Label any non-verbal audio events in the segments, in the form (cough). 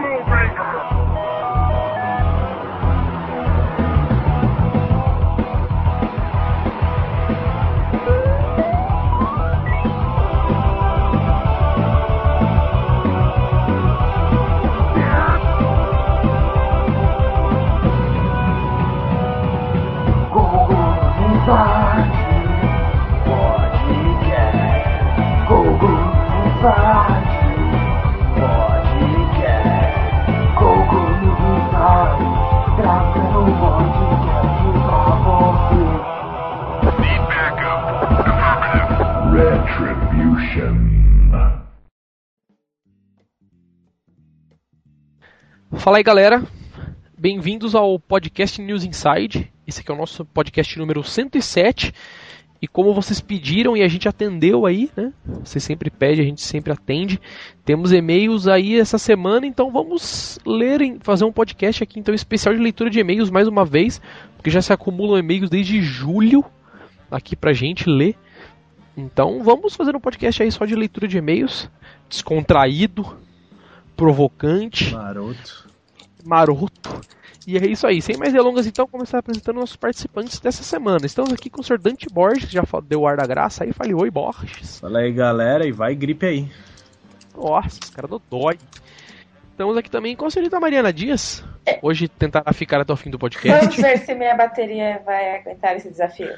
Moving. Fala aí galera, bem-vindos ao podcast News Inside. Esse aqui é o nosso podcast número 107. E como vocês pediram e a gente atendeu aí, né? Você sempre pede, a gente sempre atende. Temos e-mails aí essa semana, então vamos ler, fazer um podcast aqui então especial de leitura de e-mails mais uma vez, porque já se acumulam e-mails desde julho aqui pra gente ler. Então vamos fazer um podcast aí só de leitura de e-mails, descontraído, provocante. Maroto maroto. E é isso aí, sem mais delongas então, começar apresentando nossos participantes dessa semana. Estamos aqui com o Sr. Dante Borges, que já deu o ar da graça aí, falei oi Borges. Fala aí galera, e vai gripe aí. Nossa, os caras do dói. Estamos aqui também com a senhorita Mariana Dias. Hoje tentará ficar até o fim do podcast. Vamos ver se minha bateria vai aguentar esse desafio.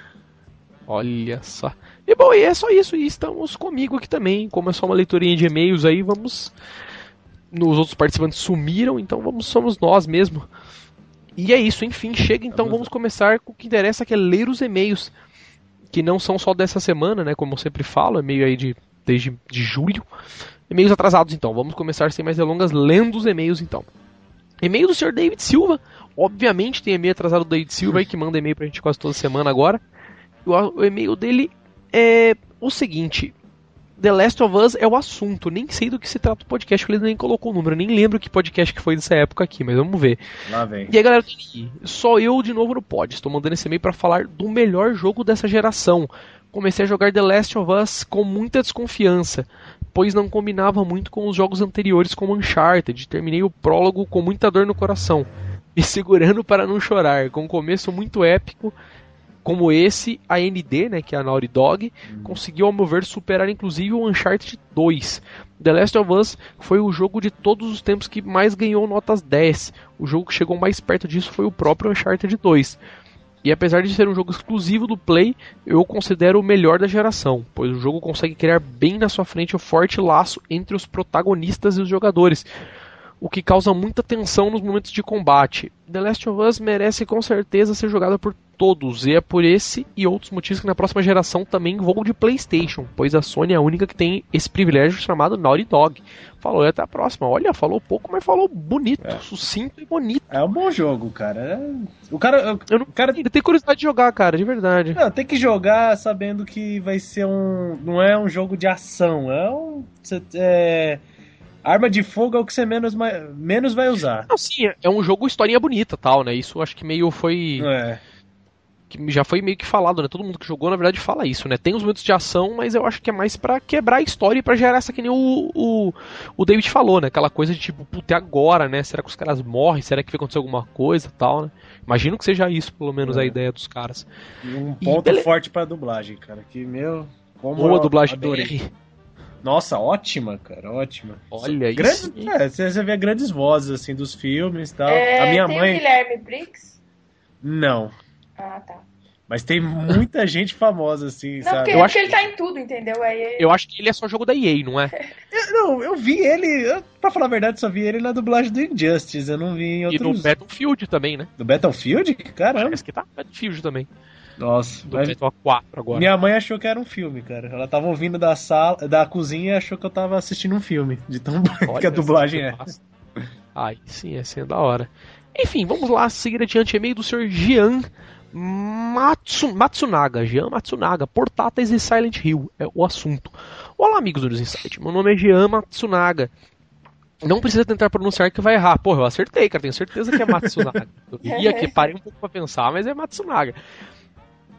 Olha só. E bom, e é só isso. E estamos comigo aqui também. Como é só uma leiturinha de e-mails aí, vamos nos outros participantes sumiram, então vamos somos nós mesmo. E é isso, enfim, chega então, vamos começar com o que interessa, que é ler os e-mails, que não são só dessa semana, né, como eu sempre falo, e-mail aí de desde de julho. E-mails atrasados então, vamos começar sem mais delongas lendo os e-mails então. E-mail do Sr. David Silva, obviamente tem e-mail atrasado do David Silva aí que manda e-mail pra gente quase toda semana agora. O, e-mail dele é o seguinte: The Last of Us é o assunto. Nem sei do que se trata o podcast, porque ele nem colocou o número. Nem lembro que podcast que foi dessa época aqui, mas vamos ver. Lá vem. E aí, galera, só eu de novo no pod. Estou mandando esse e-mail para falar do melhor jogo dessa geração. Comecei a jogar The Last of Us com muita desconfiança, pois não combinava muito com os jogos anteriores como Uncharted. Terminei o prólogo com muita dor no coração, (laughs) me segurando para não chorar, com um começo muito épico como esse, a ND, né, que é a Naughty Dog, uhum. conseguiu, ao meu ver, superar inclusive o Uncharted 2. The Last of Us foi o jogo de todos os tempos que mais ganhou notas 10. O jogo que chegou mais perto disso foi o próprio Uncharted 2. E apesar de ser um jogo exclusivo do Play, eu considero o melhor da geração, pois o jogo consegue criar bem na sua frente o forte laço entre os protagonistas e os jogadores, o que causa muita tensão nos momentos de combate. The Last of Us merece com certeza ser jogado por todos, e é por esse e outros motivos que na próxima geração também vou de PlayStation, pois a Sony é a única que tem esse privilégio chamado Naughty Dog. Falou até a próxima. Olha, falou pouco, mas falou bonito, é. sucinto e bonito. É um bom jogo, cara. É... O cara, eu não, cara, eu tenho curiosidade de jogar, cara, de verdade. Não, tem que jogar sabendo que vai ser um, não é um jogo de ação, é um, é Arma de fogo é o que você menos, menos vai usar. Não, sim, é um jogo historinha bonita tal, né? Isso acho que meio foi. É. Que já foi meio que falado, né? Todo mundo que jogou, na verdade, fala isso, né? Tem os momentos de ação, mas eu acho que é mais para quebrar a história e pra gerar essa que nem o, o, o David falou, né? Aquela coisa de tipo, puta, agora, né? Será que os caras morrem? Será que vai acontecer alguma coisa tal, né? Imagino que seja isso, pelo menos, é. a ideia dos caras. E um ponto e, forte pra dublagem, cara. Que, meu. Como Boa dublagem adorei. BR. Nossa, ótima, cara, ótima. Olha isso. É, você vê grandes vozes assim dos filmes e tal. É, a minha tem mãe. O Guilherme Briggs? Não. Ah, tá. Mas tem muita (laughs) gente famosa, assim, não, sabe? Porque, eu acho que ele tá em tudo, entendeu? Aí... Eu acho que ele é só jogo da EA, não é? (laughs) eu, não, eu vi ele, eu, pra falar a verdade, só vi ele na dublagem do Injustice, eu não vi em outros... E no Battlefield também, né? Do Battlefield? Caramba. Acho que tá Battlefield também. Nossa, do mas... 4 agora. Minha mãe achou que era um filme, cara. Ela tava ouvindo da sala, da cozinha e achou que eu tava assistindo um filme. De tão (laughs) boa que a dublagem é. Ai, sim, essa é da hora. Enfim, vamos lá seguir adiante. E-mail do Sr. Jean Matsu, Matsunaga. Jean Matsunaga. Portáteis e Silent Hill é o assunto. Olá, amigos do News Insight. Meu nome é Jean Matsunaga. Não precisa tentar pronunciar que vai errar. Porra, eu acertei, cara. Tenho certeza que é Matsunaga. Eu vi aqui, parei um pouco pra pensar, mas é Matsunaga.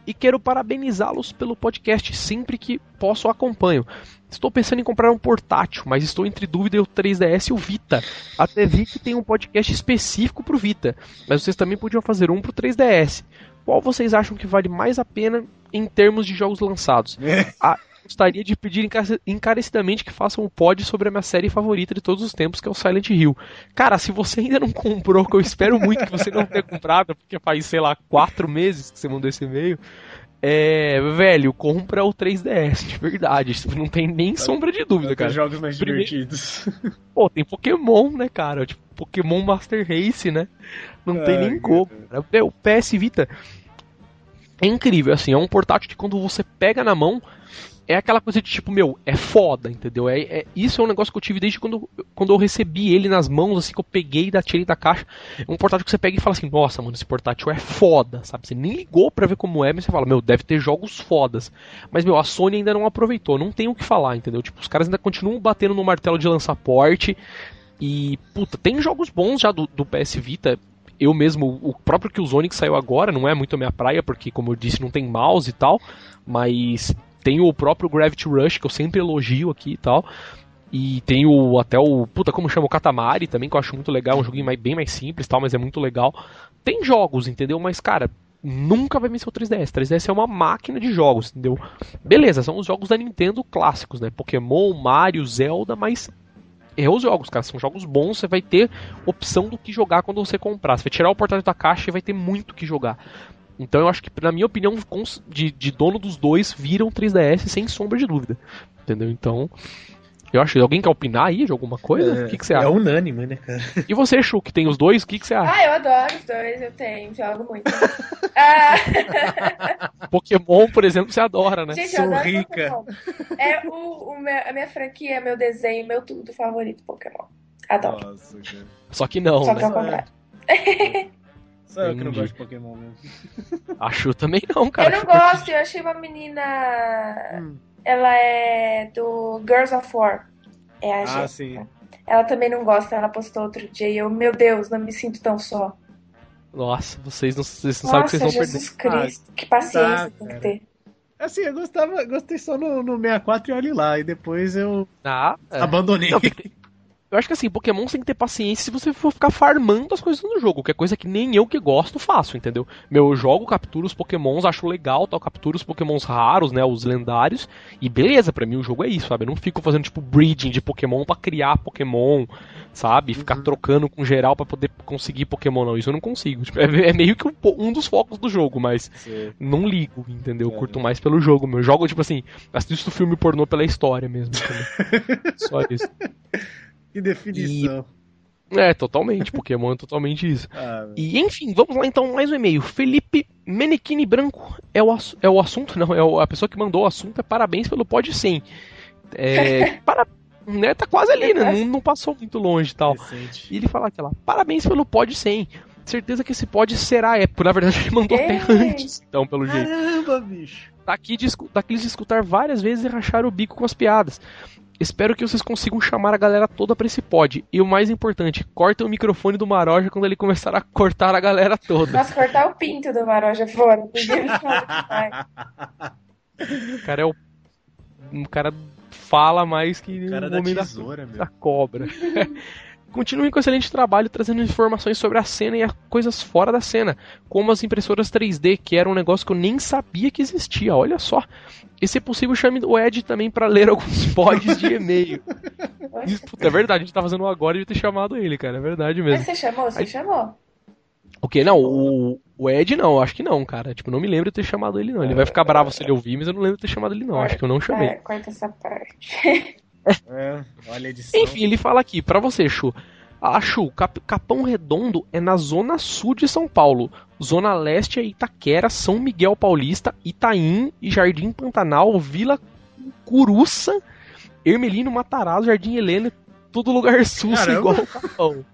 E quero parabenizá-los pelo podcast sempre que posso acompanho. Estou pensando em comprar um portátil, mas estou entre dúvida entre o 3DS e o Vita. Até vi que tem um podcast específico para o Vita, mas vocês também podiam fazer um para o 3DS. Qual vocês acham que vale mais a pena em termos de jogos lançados? (laughs) Ah, gostaria de pedir encarecidamente que façam um pod sobre a minha série favorita de todos os tempos, que é o Silent Hill. Cara, se você ainda não (laughs) comprou, que eu espero muito que você não tenha comprado, porque faz, sei lá, quatro meses que você mandou esse e-mail. É, velho, compra o 3DS, de verdade. Não tem nem sombra de dúvida, cara. jogos mais Primeiro... divertidos. Pô, tem Pokémon, né, cara? Tipo, Pokémon Master Race, né? Não tem nem como. O PS Vita é incrível, assim, é um portátil que quando você pega na mão, é aquela coisa de tipo, meu, é foda, entendeu? É, é, isso é um negócio que eu tive desde quando, quando eu recebi ele nas mãos, assim, que eu peguei da tirei da caixa. É um portátil que você pega e fala assim, nossa, mano, esse portátil é foda, sabe? Você nem ligou pra ver como é, mas você fala, meu, deve ter jogos fodas. Mas, meu, a Sony ainda não aproveitou, não tem o que falar, entendeu? Tipo, os caras ainda continuam batendo no martelo de lançar porte. E, puta, tem jogos bons já do, do PS Vita eu mesmo, o próprio Killzone que saiu agora, não é muito a minha praia, porque, como eu disse, não tem mouse e tal, mas tem o próprio Gravity Rush, que eu sempre elogio aqui e tal. E tem o até o. Puta, como chama? O Katamari também, que eu acho muito legal. Um joguinho mais, bem mais simples tal, mas é muito legal. Tem jogos, entendeu? Mas, cara, nunca vai vencer o 3DS. 3DS é uma máquina de jogos, entendeu? Beleza, são os jogos da Nintendo clássicos, né? Pokémon, Mario, Zelda, mas é os jogos, cara. São jogos bons, você vai ter opção do que jogar quando você comprar. Você vai tirar o portátil da caixa e vai ter muito o que jogar. Então eu acho que, na minha opinião, de, de dono dos dois, viram 3DS sem sombra de dúvida. Entendeu? Então, eu acho. Alguém quer opinar aí de alguma coisa? É, o que, que você acha? É unânime, né, cara? E você, Chu, que tem os dois, o que, que você acha? Ah, eu adoro os dois, eu tenho, jogo muito. (laughs) ah... (laughs) Pokémon, por exemplo, você adora, né? Gente, Sou rica. Pokémon. É o, o meu, a minha franquia, meu desenho, meu tudo favorito, Pokémon. Adoro. Nossa, Só que não, Só né? que ao contrário. (laughs) Só eu que não gosto de Pokémon mesmo. (laughs) Acho também não, cara. Eu não gosto, eu achei uma menina. Hum. Ela é do Girls of War. É a Ah, sim. Ela também não gosta, ela postou outro dia e eu, meu Deus, não me sinto tão só. Nossa, vocês não, vocês não sabem que vocês vão Jesus perder. Cristo, ah, que paciência tá, tem que ter. Assim, eu gostava, gostei só no, no 64 e olhe lá, e depois eu ah, é. abandonei. Não, eu acho que assim, Pokémon tem que ter paciência se você for ficar farmando as coisas no jogo, que é coisa que nem eu que gosto faço, entendeu? Meu, eu jogo, capturo os Pokémons, acho legal, tal, capturo os Pokémons raros, né, os lendários, e beleza, para mim o jogo é isso, sabe? Eu não fico fazendo tipo breeding de Pokémon para criar Pokémon, sabe? Ficar uhum. trocando com geral para poder conseguir Pokémon, não, isso eu não consigo. Tipo, é, é, meio que um, um, dos focos do jogo, mas Sim. não ligo, entendeu? É, curto mais pelo jogo, meu. Jogo, tipo assim, assisto filme pornô pela história mesmo, (laughs) Só isso. Que definição. E... É, totalmente. Pokémon é totalmente isso. (laughs) Ah, e enfim, vamos lá então, mais um e-mail. Felipe Menequini Branco é o, é o assunto, (laughs) não, é o, a pessoa que mandou o assunto. É parabéns pelo Pod 100. É, (laughs) para, né, tá quase ali, né? Não, não passou muito longe e tal. E ele fala aqui lá, parabéns pelo Pod 100. Certeza que esse pod será épico. Na verdade, ele mandou Ei. até antes, então, pelo jeito. Caramba, bicho. Daqui de, daqueles de escutar várias vezes e rachar o bico com as piadas. Espero que vocês consigam chamar a galera toda pra esse pod. E o mais importante, cortem o microfone do Maroja quando ele começar a cortar a galera toda. Nossa, cortar o pinto do Maroja fora. o cara é o. O cara fala mais que o cara da, tesoura, da, da cobra. (laughs) Continuem com excelente trabalho trazendo informações sobre a cena e as coisas fora da cena, como as impressoras 3D, que era um negócio que eu nem sabia que existia. Olha só. E se possível, chame o Ed também para ler alguns (laughs) pods de e-mail. Puta, é verdade, a gente tá fazendo agora de ter chamado ele, cara. É verdade mesmo. Mas você chamou? Você Aí... chamou? O que? Não, o, o Ed não, acho que não, cara. Tipo, não me lembro de ter chamado ele, não. Ele vai ficar bravo se ele ouvir, mas eu não lembro de ter chamado ele, não. Acho que eu não chamei. É, corta essa parte. É, olha a edição. Enfim, ele fala aqui, para você, Chu. A Chu, Cap Capão Redondo é na zona sul de São Paulo. Zona leste é Itaquera, São Miguel Paulista, Itaim e Jardim Pantanal, Vila Curuça, Ermelino Matarazzo, Jardim Helena, tudo lugar sul (laughs) igual o Capão.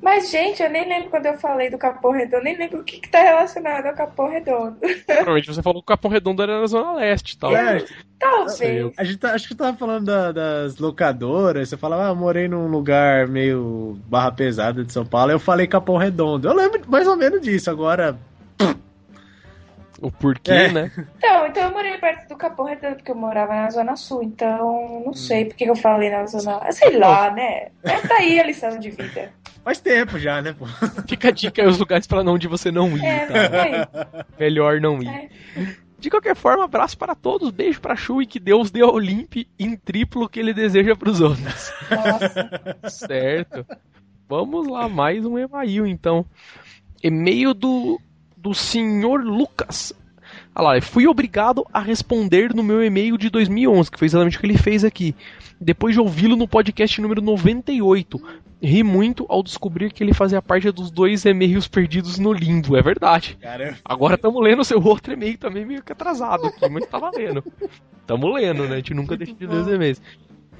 Mas, gente, eu nem lembro quando eu falei do Capão Redondo, nem lembro o que, está relacionado ao Capão Redondo. Provavelmente você falou que o Capão Redondo era na Zona Leste tal. É, talvez. A gente tá, acho que tava falando da, das locadoras, você falava, ah, morei num lugar meio barra pesada de São Paulo, eu falei Capão Redondo. Eu lembro mais ou menos disso, agora. O porquê, É. né? Então, então eu morei perto do Capão Redondo, porque eu morava na Zona Sul, então não sei por que eu falei na Zona Sei lá, né? Mas tá aí a lição de vida. Faz tempo já, né, pô? Fica a dica aí os lugares para onde você não ir, É, tá? Melhor não ir. É. De qualquer forma, abraço para todos, beijo pra Chu e que Deus dê ao Limpe em triplo o que ele deseja pros outros. Nossa. Certo. Vamos lá, mais um e-mail então. E-mail do, do senhor Lucas. Olha lá, fui obrigado a responder no meu e-mail de 2011, que foi exatamente o que ele fez aqui. Depois de ouvi-lo no podcast número 98. Ri muito ao descobrir que ele fazia parte dos dois e-mails perdidos no limbo. É verdade. Cara, Agora estamos lendo o seu outro e-mail também meio que atrasado aqui, mas tá valendo. Tamo lendo, né? A gente nunca deixa de ler os e-mails.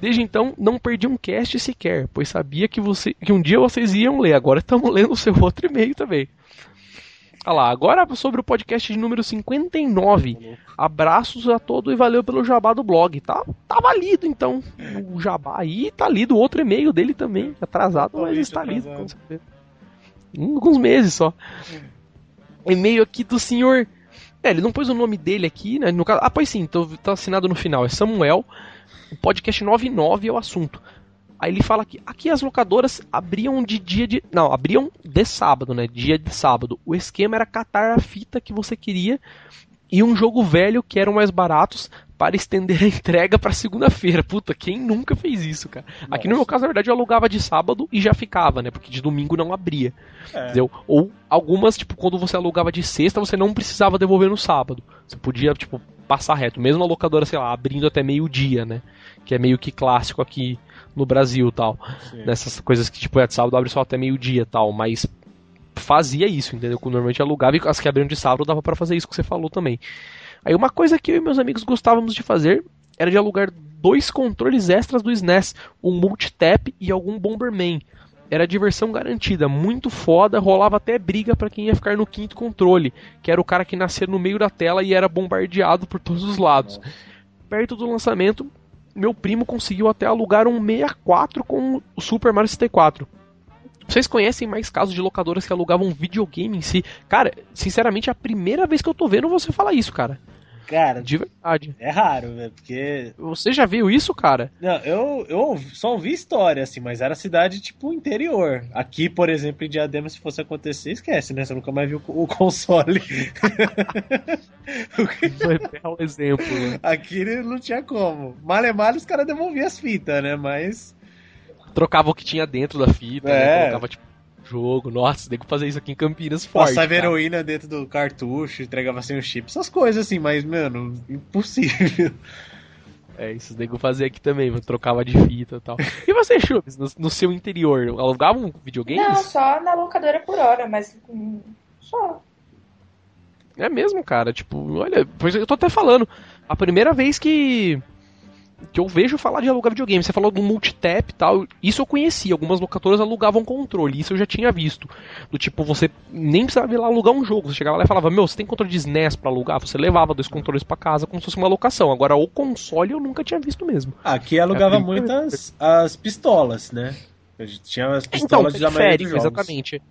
Desde então, não perdi um cast sequer, pois sabia que, você, que um dia vocês iam ler. Agora estamos lendo o seu outro e-mail também. Olha lá, agora sobre o podcast de número 59. Abraços a todos e valeu pelo jabá do blog. Tá, tá valido então. O jabá aí tá lido. O outro e-mail dele também. Atrasado, mas está lido. com certeza. Alguns meses só. E-mail aqui do senhor. É, ele não pôs o nome dele aqui, né? No caso, ah, pois sim, tá assinado no final. É Samuel. O podcast 99 é o assunto. Aí ele fala que aqui as locadoras abriam de dia de. Não, abriam de sábado, né? Dia de sábado. O esquema era catar a fita que você queria e um jogo velho que eram mais baratos para estender a (laughs) entrega para segunda-feira. Puta, quem nunca fez isso, cara? Aqui no meu caso, na verdade, eu alugava de sábado e já ficava, né? Porque de domingo não abria. é. Entendeu? Ou algumas, tipo, quando você alugava de sexta, você não precisava devolver no sábado. Você podia, tipo, passar reto. Mesmo a locadora, sei lá, abrindo até meio-dia, né? Que é meio que clássico aqui no Brasil tal. Sim. Nessas coisas que, tipo, é de sábado abre só até meio-dia tal. Mas fazia isso, entendeu? Normalmente alugava e as que abriam de sábado dava pra fazer isso que você falou também. Aí uma coisa que eu e meus amigos gostávamos de fazer era de alugar dois controles extras do SNES, um multitap e algum Bomberman. Era diversão garantida, muito foda, rolava até briga pra quem ia ficar no quinto controle, que era o cara que nascia no meio da tela e era bombardeado por todos os lados. Perto do lançamento, meu primo conseguiu até alugar um 64 com o Super Mario 64. Vocês conhecem mais casos de locadoras que alugavam videogame em si? Cara, sinceramente, é a primeira vez que eu tô vendo você falar isso, cara. Cara, De verdade. é raro, velho, porque. Você já viu isso, cara? Não, eu, eu só ouvi história, assim, mas era cidade, tipo, interior. Aqui, por exemplo, em Diadema, se fosse acontecer, esquece, né? Você nunca mais viu o console. (laughs) Foi belo exemplo, né? Aqui não tinha como. Male os caras devolviam as fitas, né? Mas. Trocava o que tinha dentro da fita, né? É. Colocava, tipo, jogo. Nossa, tem que fazer isso aqui em Campinas forte. Passava cara. heroína dentro do cartucho, entregava sem o chip, essas coisas assim, mas, mano, impossível. (laughs) É, isso nego fazer aqui também, mano. Trocava de fita e tal. E você, Chubs, no, no seu interior, alugavam videogames? Não, só na locadora por hora, mas. hum, Só. É mesmo, cara. Tipo, olha, pois eu tô até falando. A primeira vez que. Que eu vejo falar de alugar videogame. Você falou do multitap e tal. Isso eu conhecia. Algumas locadoras alugavam controle. Isso eu já tinha visto. Do tipo, você nem precisava ir lá alugar um jogo. Você chegava lá e falava: Meu, você tem controle de SNES pra alugar? Você levava dois controles pra casa como se fosse uma locação. Agora, o console eu nunca tinha visto mesmo. Aqui alugava É, muitas as pistolas, né? Eu tinha as Então, pistolas da maioria dos periférico, jogos. exatamente.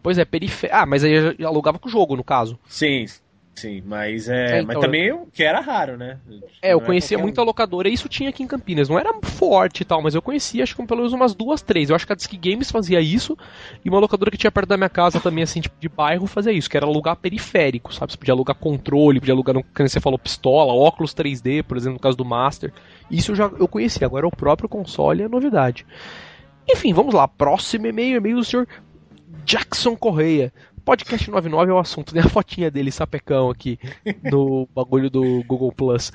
Pois é, periférico. Ah, mas aí alugava com o jogo, no caso. Sim, sim, mas é, É, mas então, também o que era raro, né? É, eu Não conhecia qualquer muita locadora e isso tinha aqui em Campinas. Não era forte e tal, mas eu conhecia acho que pelo menos umas duas, três. Eu acho que a Disque Games fazia isso e uma locadora que tinha perto da minha casa também, assim, tipo de bairro, fazia isso, que era alugar periférico, sabe? Você podia alugar controle, podia alugar, como você falou, pistola, óculos 3D, por exemplo, no caso do Master. Isso eu já eu conhecia, agora o próprio console é novidade. Enfim, vamos lá. Próximo e-mail, e-mail do senhor Jackson Correia. Podcast 99 é o assunto, tem a fotinha dele, sapecão aqui, no (laughs) bagulho do Google Plus.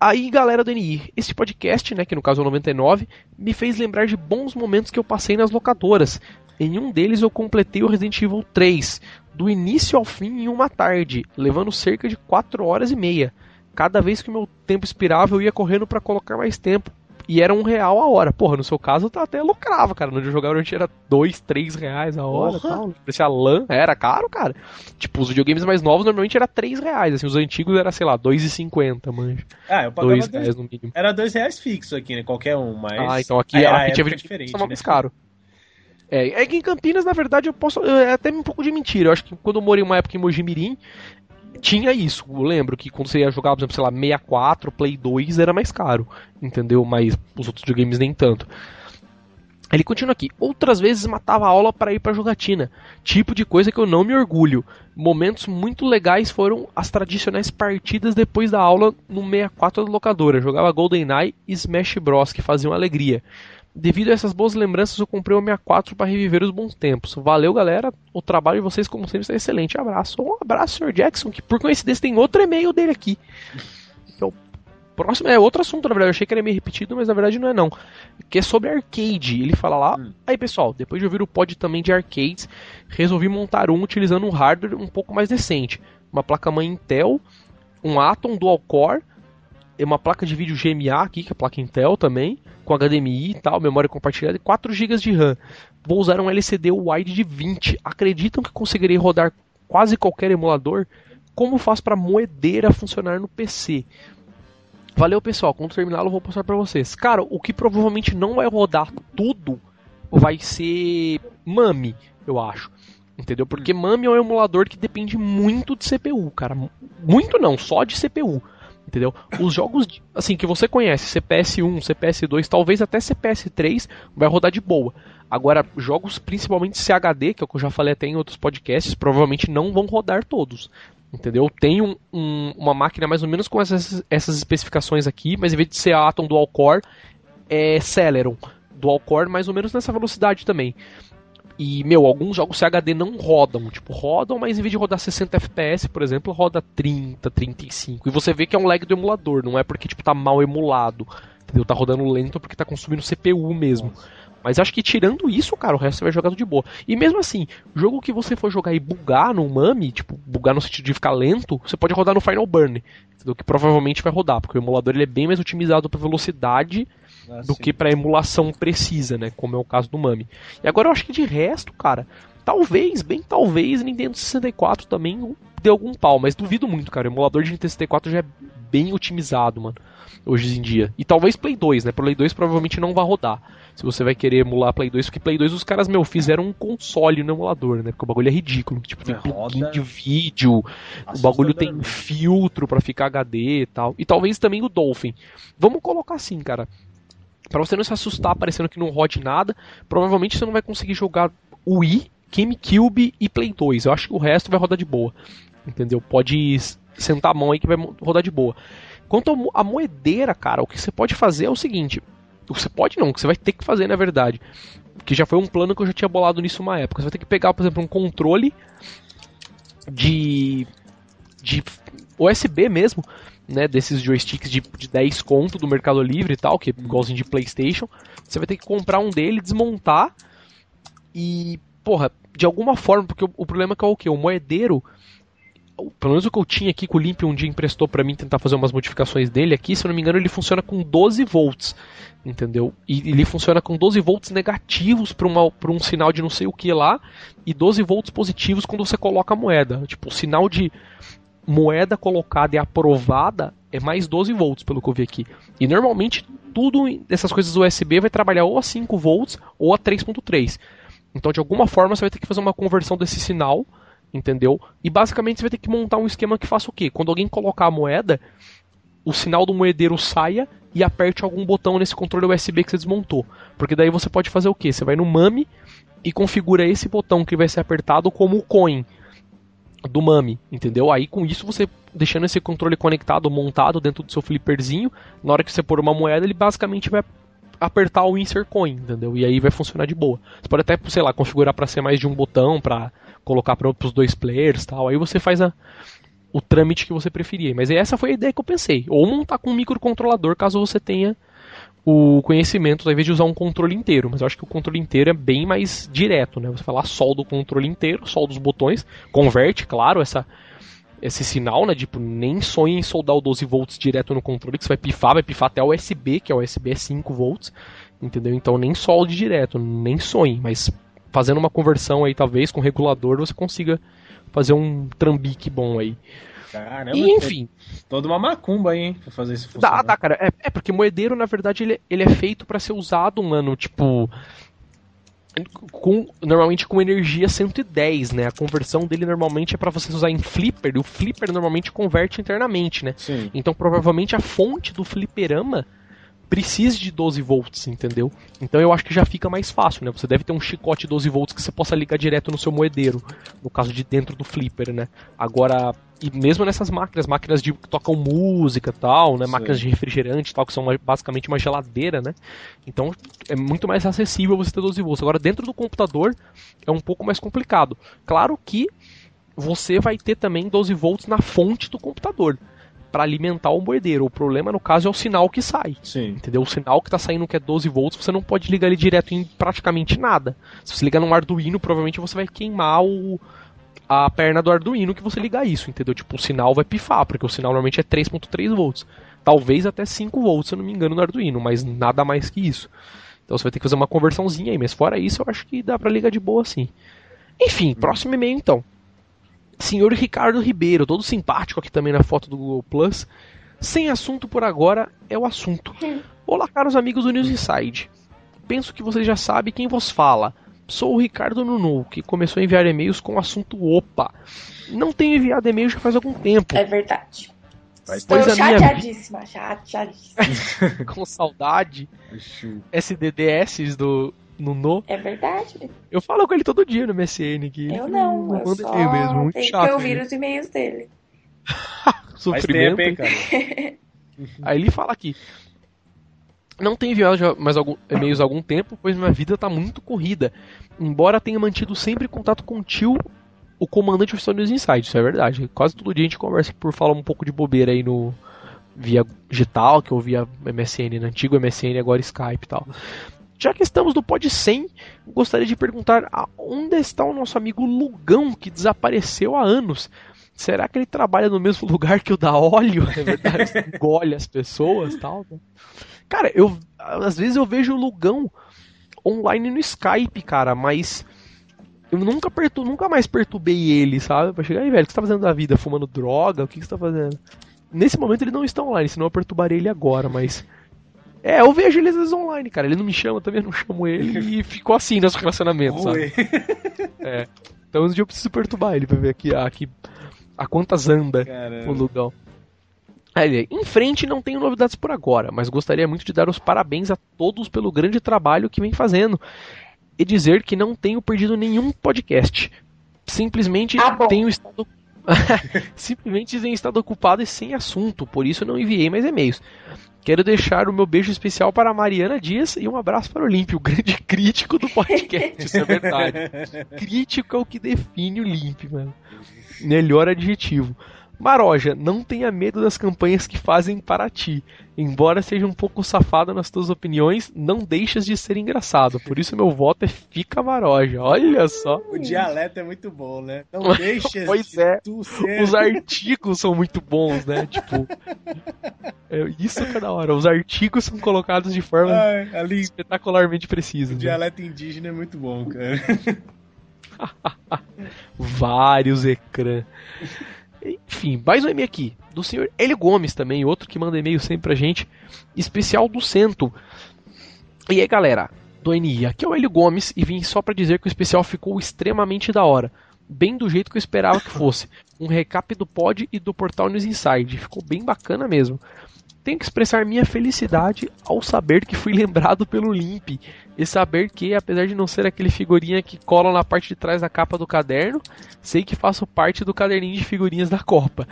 Aí, galera do NI, esse podcast, né, que no caso é o 99, me fez lembrar de bons momentos que eu passei nas locadoras. Em um deles eu completei o Resident Evil 3, do início ao fim em uma tarde, levando cerca de 4 horas e meia. Cada vez que o meu tempo expirava, eu ia correndo para colocar mais tempo. E era um real a hora. Porra, no seu caso tá até lucrava, cara. No jogar a gente era dois, três reais a hora e Porra. tal. Parecia LAN, era caro, cara. Tipo, os videogames mais novos normalmente era três reais. Assim, os antigos era, sei lá, dois e cinquenta, manja. Ah, eu pagava Dois dois, reais no mínimo. era dois reais fixo aqui, né? Qualquer um, mas. Ah, então aqui, Aí ela a aqui tinha é videogame né? mais caro. É, é que em Campinas, na verdade, eu posso. É até um pouco de mentira. Eu acho que quando eu morei uma época em Mojimirim, tinha isso. Eu lembro que quando você ia jogar, por exemplo, sei lá, 64, Play 2 era mais caro, entendeu? Mas os outros videogames nem tanto. Ele continua aqui. Outras vezes matava a aula para ir para jogatina. Tipo de coisa que eu não me orgulho. Momentos muito legais foram as tradicionais partidas depois da aula no 64 da locadora. Jogava GoldenEye e Smash Bros, que faziam alegria. Devido a essas boas lembranças, eu comprei o 64 para reviver os bons tempos. Valeu, galera. O trabalho de vocês, como sempre, está excelente. Abraço. Um abraço, Sr. Jackson, que por coincidência tem outro e-mail dele aqui. Então, próximo é outro assunto, na verdade. Eu achei que era meio repetido, mas na verdade não é não. Que é sobre arcade. Ele fala lá. Hum. Aí, pessoal, depois de ouvir o pod também de arcades, resolvi montar um utilizando um hardware um pouco mais decente. Uma placa-mãe Intel, um Atom Dual Core, uma placa de vídeo GMA aqui, que é a placa Intel também com HDMI e tal, memória compartilhada e 4 GB de RAM. Vou usar um LCD wide de 20. Acreditam que conseguirei rodar quase qualquer emulador? Como faço para moedeira funcionar no PC? Valeu, pessoal. Quando terminar, eu vou passar para vocês. Cara, o que provavelmente não vai rodar tudo vai ser MAMI, eu acho. Entendeu? Porque MAMI é um emulador que depende muito de CPU, cara. Muito não, só de CPU entendeu? Os jogos assim que você conhece, CPS1, CPS2, talvez até CPS3, vai rodar de boa. Agora, jogos principalmente CHD, que é o que eu já falei até em outros podcasts, provavelmente não vão rodar todos. Entendeu? Tem um, um, uma máquina mais ou menos com essas, essas especificações aqui, mas em vez de ser Atom Dual Core, é Celeron Dual Core mais ou menos nessa velocidade também. E, meu, alguns jogos CHD não rodam. Tipo, rodam, mas em vez de rodar 60 FPS, por exemplo, roda 30, 35. E você vê que é um lag do emulador, não é porque, tipo, tá mal emulado. Entendeu? Tá rodando lento porque tá consumindo CPU mesmo. Mas acho que tirando isso, cara, o resto você vai jogar de boa. E mesmo assim, jogo que você for jogar e bugar no Mami, tipo, bugar no sentido de ficar lento, você pode rodar no Final Burn. Entendeu? Que provavelmente vai rodar, porque o emulador ele é bem mais otimizado para velocidade ah, do sim. que para emulação precisa, né? Como é o caso do Mami. E agora eu acho que de resto, cara, talvez, bem talvez, Nintendo 64 também dê algum pau, mas duvido muito, cara. O emulador de Nintendo 64 já é bem otimizado, mano, hoje em dia. E talvez Play 2, né? Play 2 provavelmente não vai rodar. Se você vai querer emular Play 2, porque Play 2 os caras, meu, fizeram um console no emulador, né? Porque o bagulho é ridículo. Tipo, tem é, plugin de vídeo, o bagulho tem filtro para ficar HD e tal. E talvez também o Dolphin. Vamos colocar assim, cara. Para você não se assustar parecendo que não rode nada, provavelmente você não vai conseguir jogar Wii, GameCube e Play 2. Eu acho que o resto vai rodar de boa. Entendeu? Pode sentar a mão aí que vai rodar de boa. Quanto a moedeira, cara, o que você pode fazer é o seguinte. Você pode não, o que você vai ter que fazer na verdade. Que já foi um plano que eu já tinha bolado nisso uma época. Você vai ter que pegar, por exemplo, um controle de. de USB mesmo né, desses joysticks de, de 10 conto do Mercado Livre e tal, que é igualzinho de PlayStation. Você vai ter que comprar um dele, desmontar e, porra, de alguma forma, porque o, o problema é que é o que? O moedeiro, pelo menos o que eu tinha aqui que o Limp um dia emprestou para mim tentar fazer umas modificações dele aqui, se eu não me engano, ele funciona com 12 volts, entendeu? E ele funciona com 12 volts negativos para um sinal de não sei o que lá e 12 volts positivos quando você coloca a moeda. Tipo, o sinal de moeda colocada e aprovada é mais 12 volts, pelo que eu vi aqui. E normalmente tudo dessas coisas USB vai trabalhar ou a 5 volts ou a 3.3. Então, de alguma forma, você vai ter que fazer uma conversão desse sinal, entendeu? E basicamente você vai ter que montar um esquema que faça o quê? Quando alguém colocar a moeda, o sinal do moedeiro saia e aperte algum botão nesse controle USB que você desmontou. Porque daí você pode fazer o quê? Você vai no MAME e configura esse botão que vai ser apertado como o coin do Mami, entendeu? Aí com isso você deixando esse controle conectado, montado dentro do seu flipperzinho, na hora que você pôr uma moeda, ele basicamente vai apertar o insert coin, entendeu? E aí vai funcionar de boa. Você pode até, sei lá, configurar para ser mais de um botão, para colocar para os dois players, tal. Aí você faz a, o trâmite que você preferir. Mas essa foi a ideia que eu pensei. Ou montar com um microcontrolador, caso você tenha o conhecimento, ao invés de usar um controle inteiro. Mas eu acho que o controle inteiro é bem mais direto, né? Você falar solda o controle inteiro, solda os botões, converte, claro, essa, esse sinal, né? Tipo, nem sonhe em soldar o 12 volts direto no controle, que você vai pifar, vai pifar até o USB, que é o USB é 5 volts, entendeu? Então nem solde direto, nem sonhe, mas fazendo uma conversão aí, talvez, com regulador, você consiga fazer um trambique bom aí. Caramba, e, enfim. Toda uma macumba aí, hein, pra fazer isso funcionar. Dá, dá, cara. É, é porque moedeiro, na verdade, ele, ele é feito para ser usado, mano, tipo. com, normalmente com energia 110, né? A conversão dele normalmente é para você usar em flipper, e o flipper normalmente converte internamente, né? Sim. Então provavelmente a fonte do fliperama precise de 12 volts, entendeu? Então eu acho que já fica mais fácil, né? Você deve ter um chicote 12 volts que você possa ligar direto no seu moedeiro, no caso de dentro do flipper, né? Agora, e mesmo nessas máquinas, máquinas de, que tocam música tal, né? Sim. Máquinas de refrigerante tal, que são uma- basicamente uma geladeira, né? Então é muito mais acessível você ter 12 volts. Agora, dentro do computador é um pouco mais complicado. Claro que você vai ter também 12 volts na fonte do computador para alimentar o moedeiro. O problema, no caso, é o sinal que sai. Sim. Entendeu? O sinal que tá saindo que é 12 volts, você não pode ligar ele direto em praticamente nada. Se você ligar num Arduino, provavelmente você vai queimar o, a perna do Arduino que você ligar isso, entendeu? Tipo, o sinal vai pifar, porque o sinal normalmente é 3.3 volts. Talvez até 5 volts, se eu não me engano, no Arduino, mas nada mais que isso. Então você vai ter que fazer uma conversãozinha aí, mas fora isso, eu acho que dá pra ligar de boa sim. Enfim, próximo e-mail então. Senhor Ricardo Ribeiro, todo simpático aqui também na foto do Google Plus. Sem assunto por agora é o assunto. Olá, caros amigos do News Inside. Penso que você já sabe quem vos fala. Sou o Ricardo Nunu, que começou a enviar e-mails com o assunto Opa. Não tenho enviado e-mail já faz algum tempo. É verdade. Estou Pois a minha- chateadíssima, chateadíssima. (laughs) com saudade. SDDS do Nuno. É verdade. Eu falo com ele todo dia no MSN. Que Eu ele não, eu só e-mail mesmo. Muito tenho chato. que ouvir né? os e-mails dele. (laughs) Faz Sofrimento. tempo, hein, cara? (laughs) Aí ele fala aqui. Não tenho enviado mais algum, e-mails há algum tempo, pois minha vida tá muito corrida. Embora tenha mantido sempre contato com o tio, o comandante oficial dos Inside, isso é verdade. Quase todo dia a gente conversa por falar um pouco de bobeira aí no via digital, que eu via MSN, no antigo MSN, agora Skype e tal. Já que estamos no Pod 100, gostaria de perguntar onde está o nosso amigo Lugão, que desapareceu há anos. Será que ele trabalha no mesmo lugar que o da óleo? É verdade, (laughs) engole as pessoas e tal. né? Cara, eu às vezes eu vejo o Lugão online no Skype, cara, mas eu nunca, pertu nunca mais perturbei ele, sabe? Pra chegar aí, velho, o que você tá fazendo da vida? Fumando droga? O que que você tá fazendo? Nesse momento ele não está online, senão eu perturbaria ele agora, mas. É, eu vejo ele às vezes online, cara. Ele não me chama, eu também não chamo ele e (laughs) ficou assim nosso relacionamento, sabe? Oi. (laughs) Então um dia eu preciso perturbar ele pra ver aqui, aqui a quantas anda o Caramba. Lugão. Em frente não tenho novidades por agora, mas gostaria muito de dar os parabéns a todos pelo grande trabalho que vem fazendo e dizer que não tenho perdido nenhum podcast. Simplesmente Ah, tenho estado (laughs) simplesmente tenho estado ocupado e sem assunto, por isso não enviei mais e-mails. Quero deixar o meu beijo especial para a Mariana Dias e um abraço para o Olímpio, o grande (laughs) crítico do podcast, isso é verdade. (laughs) Crítico é o que define o Limp, mano. Melhor adjetivo. Maroja, não tenha medo das campanhas que fazem para ti. Embora seja um pouco safado nas tuas opiniões, não deixas de ser engraçado. Por isso meu voto é fica Maroja. Olha só. O dialeto é muito bom, né? Não (laughs) deixa Pois de é. tu ser... Os artigos são muito bons, né? Tipo. é, isso que é da hora. Os artigos são colocados de forma Ai, ali, espetacularmente o precisa. né? dialeto indígena é muito bom, cara. (laughs) vários ecrã. Enfim, mais um e-mail aqui, do senhor Hélio Gomes também, outro que manda e-mail sempre pra gente, especial do Cento. E aí galera, do NI, aqui é o Hélio Gomes e vim só pra dizer que o especial ficou extremamente da hora. Bem do jeito que eu esperava que fosse. Um recap do pod e do portal News Inside. Ficou bem bacana mesmo. Tenho que expressar minha felicidade ao saber que fui (laughs) lembrado pelo Limp e saber que, apesar de não ser aquele figurinha que cola na parte de trás da capa do caderno, sei que faço parte do caderninho de figurinhas da Copa.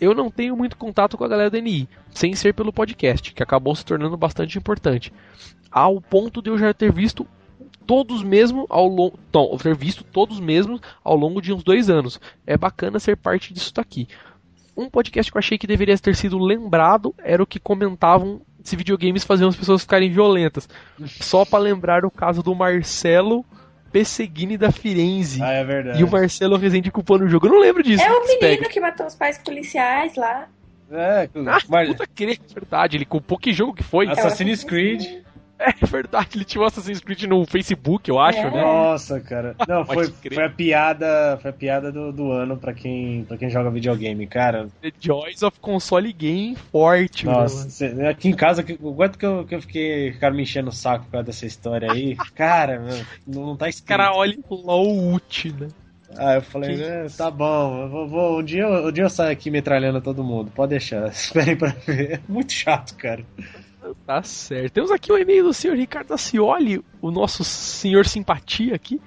Eu não tenho muito contato com a galera do NI, sem ser pelo podcast, que acabou se tornando bastante importante. Ao ponto de eu já ter visto todos mesmo ao longo. Ter visto todos mesmos ao longo de uns dois anos. É bacana ser parte disso daqui. Um podcast que eu achei que deveria ter sido lembrado era o que comentavam se videogames faziam as pessoas ficarem violentas. Só pra lembrar o caso do Marcelo Pesseguini da Firenze. Ah, é verdade. E o Marcelo Rezende culpando o jogo. Eu não lembro disso. É o menino que matou os pais policiais lá. É, Ah, mas... puta que é verdade. Ele culpou que jogo que foi? Assassin's Creed. É verdade, ele tinha o Assassin's Creed no Facebook, eu acho, É. né? Nossa, cara. (laughs) Não, foi, foi a piada, foi a piada do, do ano pra quem, pra quem joga videogame, cara. The Joys of Console Game forte, Nossa, mano. cê- aqui em casa, que- o quanto que eu, que eu fiquei, ficaram me enchendo o saco por causa dessa história aí. (laughs) Cara, meu, não, tá escrito. cara olha LOL ult, né? Ah, eu falei, né, tá bom, eu vou, vou- um, dia, eu- um dia eu saio aqui metralhando todo mundo, pode deixar, (laughs) esperem pra ver. É muito chato, cara. Tá certo. Temos aqui o e-mail do senhor Ricardo Acioli, o nosso senhor simpatia aqui.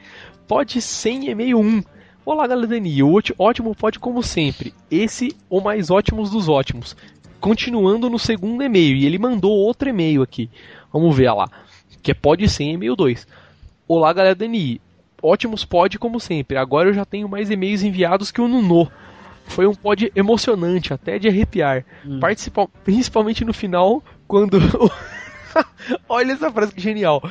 Pode sem e-mail 1. Olá, galerinha. Óti- Ótimo pode como sempre. Esse o mais ótimos dos ótimos. Continuando no segundo e-mail. E ele mandou outro e-mail aqui. Vamos ver lá. Que é pode sem e-mail 2. Olá, galera Dani. Ótimos pod como sempre. Agora eu já tenho mais e-mails enviados que o Nuno. Foi um pod emocionante, até de arrepiar. Hum. Principalmente no final, quando. (laughs) Olha essa frase que genial.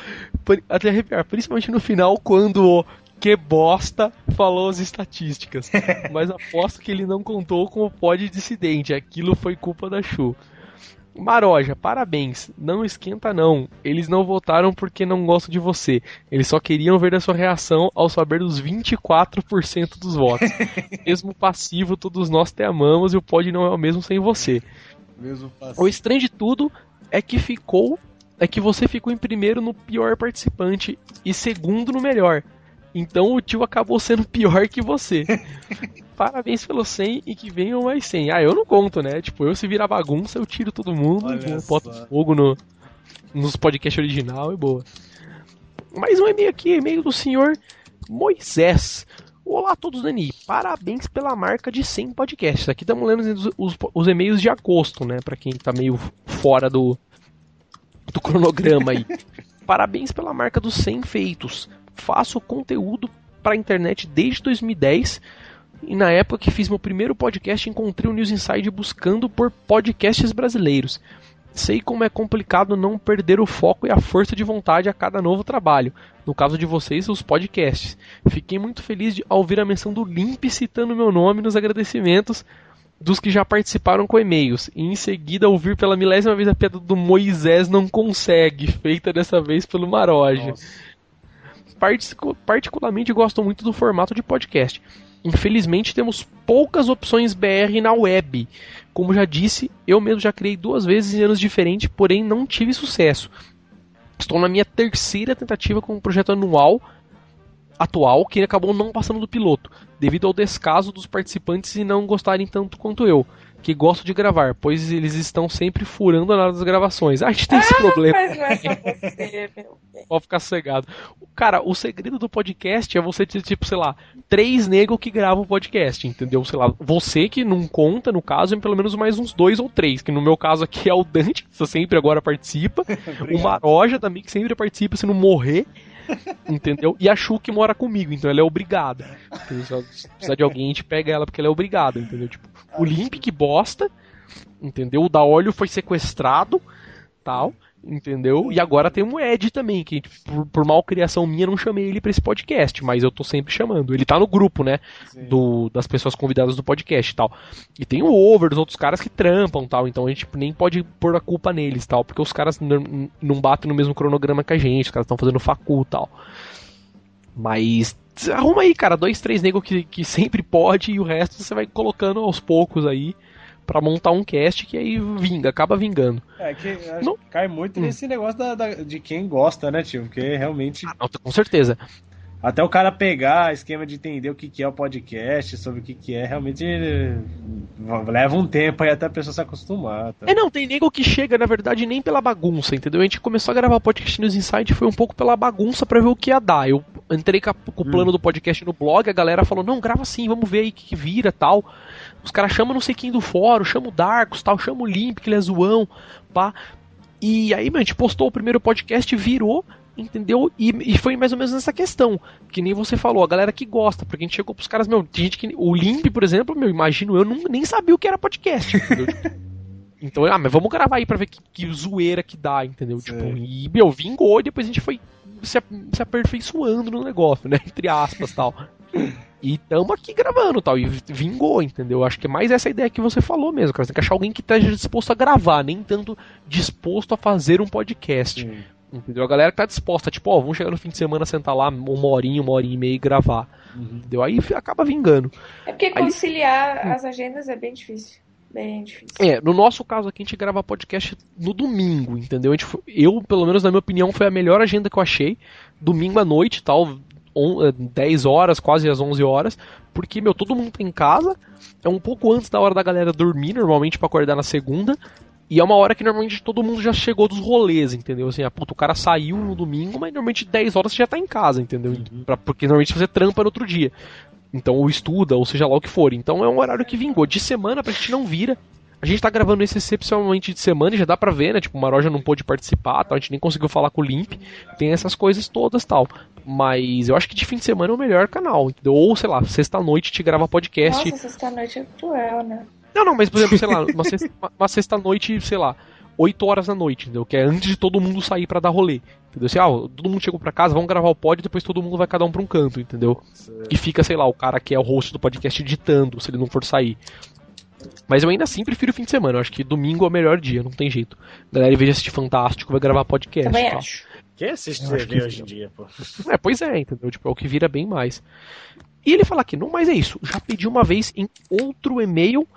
Até arrepiar. Principalmente no final, quando o que bosta falou as estatísticas. (laughs) Mas aposto que ele não contou com o pod dissidente. Aquilo foi culpa da Chu. Maroja, parabéns. Não esquenta não. Eles não votaram porque não gostam de você. Eles só queriam ver a sua reação ao saber dos 24% dos votos. (laughs) Mesmo passivo, todos nós te amamos e o pod não é o mesmo sem você. Mesmo O estranho de tudo é que ficou. É que você ficou em primeiro no pior participante e segundo no melhor. Então o tio acabou sendo (laughs) pior que você. (laughs) Parabéns pelo 100 e que venham mais 100. Ah, eu não conto, né? Tipo, eu se virar bagunça, eu tiro todo mundo, eu boto fogo no, nos podcasts original e boa. Mais um e-mail aqui, e-mail do senhor Moisés. Olá a todos, Dani. Parabéns pela marca de 100 podcasts. Aqui estamos lendo os, os- os e-mails de agosto, né? Pra quem tá meio fora do, do cronograma aí. (laughs) Parabéns pela marca dos 100 feitos. Faço conteúdo pra internet desde 2010 e na época que fiz meu primeiro podcast encontrei o News Inside buscando por podcasts brasileiros. Sei como é complicado não perder o foco e a força de vontade a cada novo trabalho. No caso de vocês, os podcasts. Fiquei muito feliz de, ao ouvir a menção do Limp citando meu nome nos agradecimentos dos que já participaram com e-mails. E em seguida ouvir pela milésima vez a piada do Moisés não consegue, feita dessa vez pelo Maroja. Particu- particularmente gosto muito do formato de podcast. Infelizmente temos poucas opções BR na web. Como já disse, eu mesmo já criei duas vezes em anos diferentes, porém não tive sucesso. Estou na minha terceira tentativa com um projeto anual atual que acabou não passando do piloto, devido ao descaso dos participantes e não gostarem tanto quanto eu, que gosto de gravar, pois eles estão sempre furando a hora das gravações. Ah, a gente tem esse problema. Mas não é só você, meu. Pode ficar sossegado. Cara, o segredo do podcast é você ter, tipo, sei lá, três negros que gravam o podcast, entendeu? Sei lá, você que não conta, no caso, e pelo menos mais uns dois ou três, que no meu caso aqui é o Dante, que sempre agora participa, (laughs) o Maroja também, que sempre participa, se não morrer, entendeu? E a Chu que mora comigo, então ela é obrigada. Se precisar de alguém, a gente pega ela porque ela é obrigada, entendeu? Tipo, o Limp que bosta, entendeu? O da óleo foi sequestrado, tal, entendeu? E agora tem o Ed também, que por, por malcriação minha não chamei ele pra esse podcast, mas eu tô sempre chamando. Ele tá no grupo, né? Do, das pessoas convidadas do podcast e tal. E tem o Over, dos outros caras que trampam tal, então a gente nem pode pôr a culpa neles tal, porque os caras não, não batem no mesmo cronograma que a gente, os caras estão fazendo facu tal. Mas arruma aí, cara, dois, três negros que, que sempre pode e o resto você vai colocando aos poucos aí pra montar um cast que aí vinga, acaba vingando. É que Não. cai muito nesse negócio da, da- de quem gosta, né, tio? Porque realmente. Não, com certeza. Até o cara pegar esquema de entender o que, que é o podcast, sobre o que, que é, realmente eh, leva um tempo aí até a pessoa se acostumar. Tá? É, não, tem nego que chega, na verdade, nem pela bagunça, entendeu? A gente começou a gravar podcast News Insight foi um pouco pela bagunça pra ver o que ia dar. Eu entrei com, o plano do podcast no blog, a galera falou, não, grava assim, vamos ver aí o que, que vira tal. Os caras chamam não sei quem do fórum, chamam o Darkus tal, chamam o Limp, que ele é zoão, pá. E aí, mano, a gente postou o primeiro podcast, virou, entendeu? E, e foi mais ou menos nessa questão. Que nem você falou, a galera que gosta, porque a gente chegou pros caras, meu, tem gente que. O Limp, por exemplo, meu, imagino eu, não, nem sabia o que era podcast, entendeu? (laughs) Tipo, então, ah, mas vamos gravar aí pra ver que, que zoeira que dá, entendeu? Sei. Tipo, e, meu, vingou e depois a gente foi se, se aperfeiçoando no negócio, né? (laughs) Entre aspas tal. E tamo aqui gravando tal. E vingou, entendeu? Acho que é mais essa ideia que você falou mesmo, cara. Você tem que achar alguém que esteja disposto a gravar, nem tanto disposto a fazer um podcast. Sim. Entendeu? A galera que tá disposta, tipo, ó, vamos chegar no fim de semana, sentar lá uma horinha, uma horinha e meia e gravar. Uhum. Entendeu? Aí acaba vingando. É porque conciliar Aí... as agendas é bem difícil. Bem difícil. É, no nosso caso aqui a gente grava podcast no domingo, entendeu? Gente, eu, pelo menos na minha opinião, foi a melhor agenda que eu achei. Domingo à noite, tal, 10 é, horas, quase às 11 horas, porque, meu, todo mundo tá em casa, é um pouco antes da hora da galera dormir, normalmente para acordar na segunda, e é uma hora que normalmente todo mundo já chegou dos rolês, entendeu? Assim, a puta, o cara saiu no domingo, mas normalmente 10 horas você já tá em casa, entendeu? Uhum. Pra, porque normalmente você trampa no outro dia. Então, ou estuda, ou seja lá o que for. Então é um horário que vingou. De semana pra gente não vira. A gente tá gravando esse excepcionalmente de semana e já dá pra ver, né? Tipo, o Maroja não pôde participar, tal, a gente nem conseguiu falar com o Limp. Tem essas coisas todas tal. Mas eu acho que de fim de semana é o melhor canal. Entendeu? Ou, sei lá, sexta-noite te grava podcast. Nossa, sexta-noite é cruel, né? Não, não, mas por exemplo, sei lá, uma sexta, (laughs) uma sexta-noite, sei lá, 8 horas da noite, entendeu? Que é antes de todo mundo sair para dar rolê. Entendeu? Assim, ah, todo mundo chegou para casa, vamos gravar o pod e depois todo mundo vai cada um pra um canto, entendeu? Certo. E fica, sei lá, o cara que é o host do podcast editando, se ele não for sair. Mas eu ainda assim prefiro o fim de semana. Eu acho que domingo é o melhor dia, não tem jeito. A galera, em vez de assistir Fantástico, vai gravar podcast. Também acho. Quem assiste TV hoje em dia, pô? É, pois é, entendeu? Tipo, é o que vira bem mais. E ele fala aqui, não, mas é isso. Já pedi uma vez em outro e-mail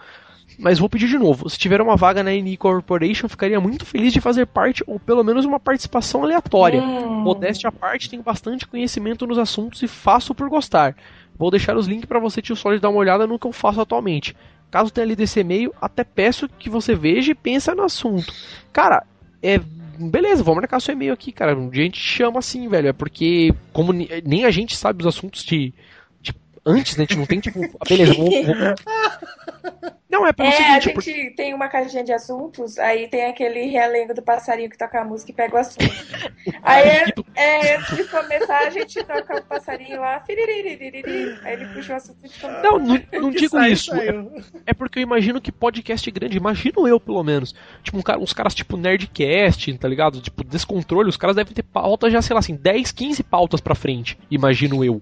mas vou pedir de novo. Se tiver uma vaga na NI Corporation, ficaria muito feliz de fazer parte, ou pelo menos uma participação aleatória. Hum. Modéstia à parte, tenho bastante conhecimento nos assuntos e faço por gostar. Vou deixar os links para você, tio Solid, dar uma olhada no que eu faço atualmente. Caso tenha lido esse e-mail, até peço que você veja e pense no assunto. Cara, é beleza, vamos marcar seu e-mail aqui, cara. Um dia a gente chama assim, velho. É porque, como nem a gente sabe os assuntos de, de antes, né? A gente não tem, tipo, beleza, vou, vou... (laughs) Não, é pelo é, seguinte. A gente porque... tem uma caixinha de assuntos, aí tem aquele realengo do passarinho que toca a música e pega o assunto. (laughs) aí, é, antes de começar, a gente toca o passarinho lá, aí ele puxa o assunto de Não, não, não digo sai, isso. É, é, porque eu imagino que podcast grande, imagino eu, pelo menos. Tipo, um cara, uns caras tipo Nerdcast, tá ligado? Tipo, descontrole, os caras devem ter pautas já, sei lá, assim, 10, 15 pautas pra frente, imagino eu.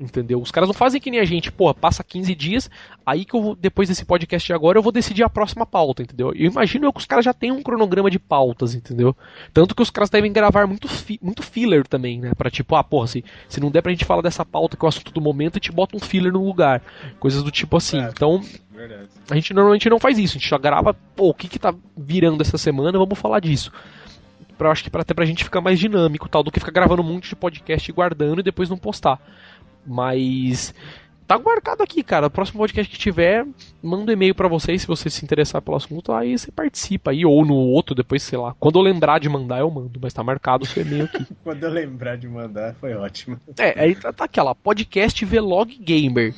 Entendeu? Os caras não fazem que nem a gente, pô, passa 15 dias, aí que eu vou, depois desse podcast de agora, eu vou decidir a próxima pauta, entendeu? Eu imagino que os caras já têm um cronograma de pautas, entendeu? Tanto que os caras devem gravar muito, fi, muito filler também, né? Pra tipo, ah, porra, se, se não der pra gente falar dessa pauta que é o assunto do momento, a gente bota um filler no lugar. Coisas do tipo assim. É, então, verdade. a gente normalmente não faz isso, a gente já grava, pô, o que que tá virando essa semana, vamos falar disso. Pra, acho que pra, até pra gente ficar mais dinâmico tal, do que ficar gravando um monte de podcast e guardando e depois não postar. Mas tá marcado aqui, cara. O próximo podcast que tiver, manda um e-mail para vocês se você se interessar pelo assunto, aí você participa aí, ou no outro, depois, sei lá. Quando eu lembrar de mandar, eu mando, mas tá marcado o seu e-mail aqui. (laughs) Quando eu lembrar de mandar, foi ótimo. É, aí tá, tá aquela, podcast Vlog Gamer.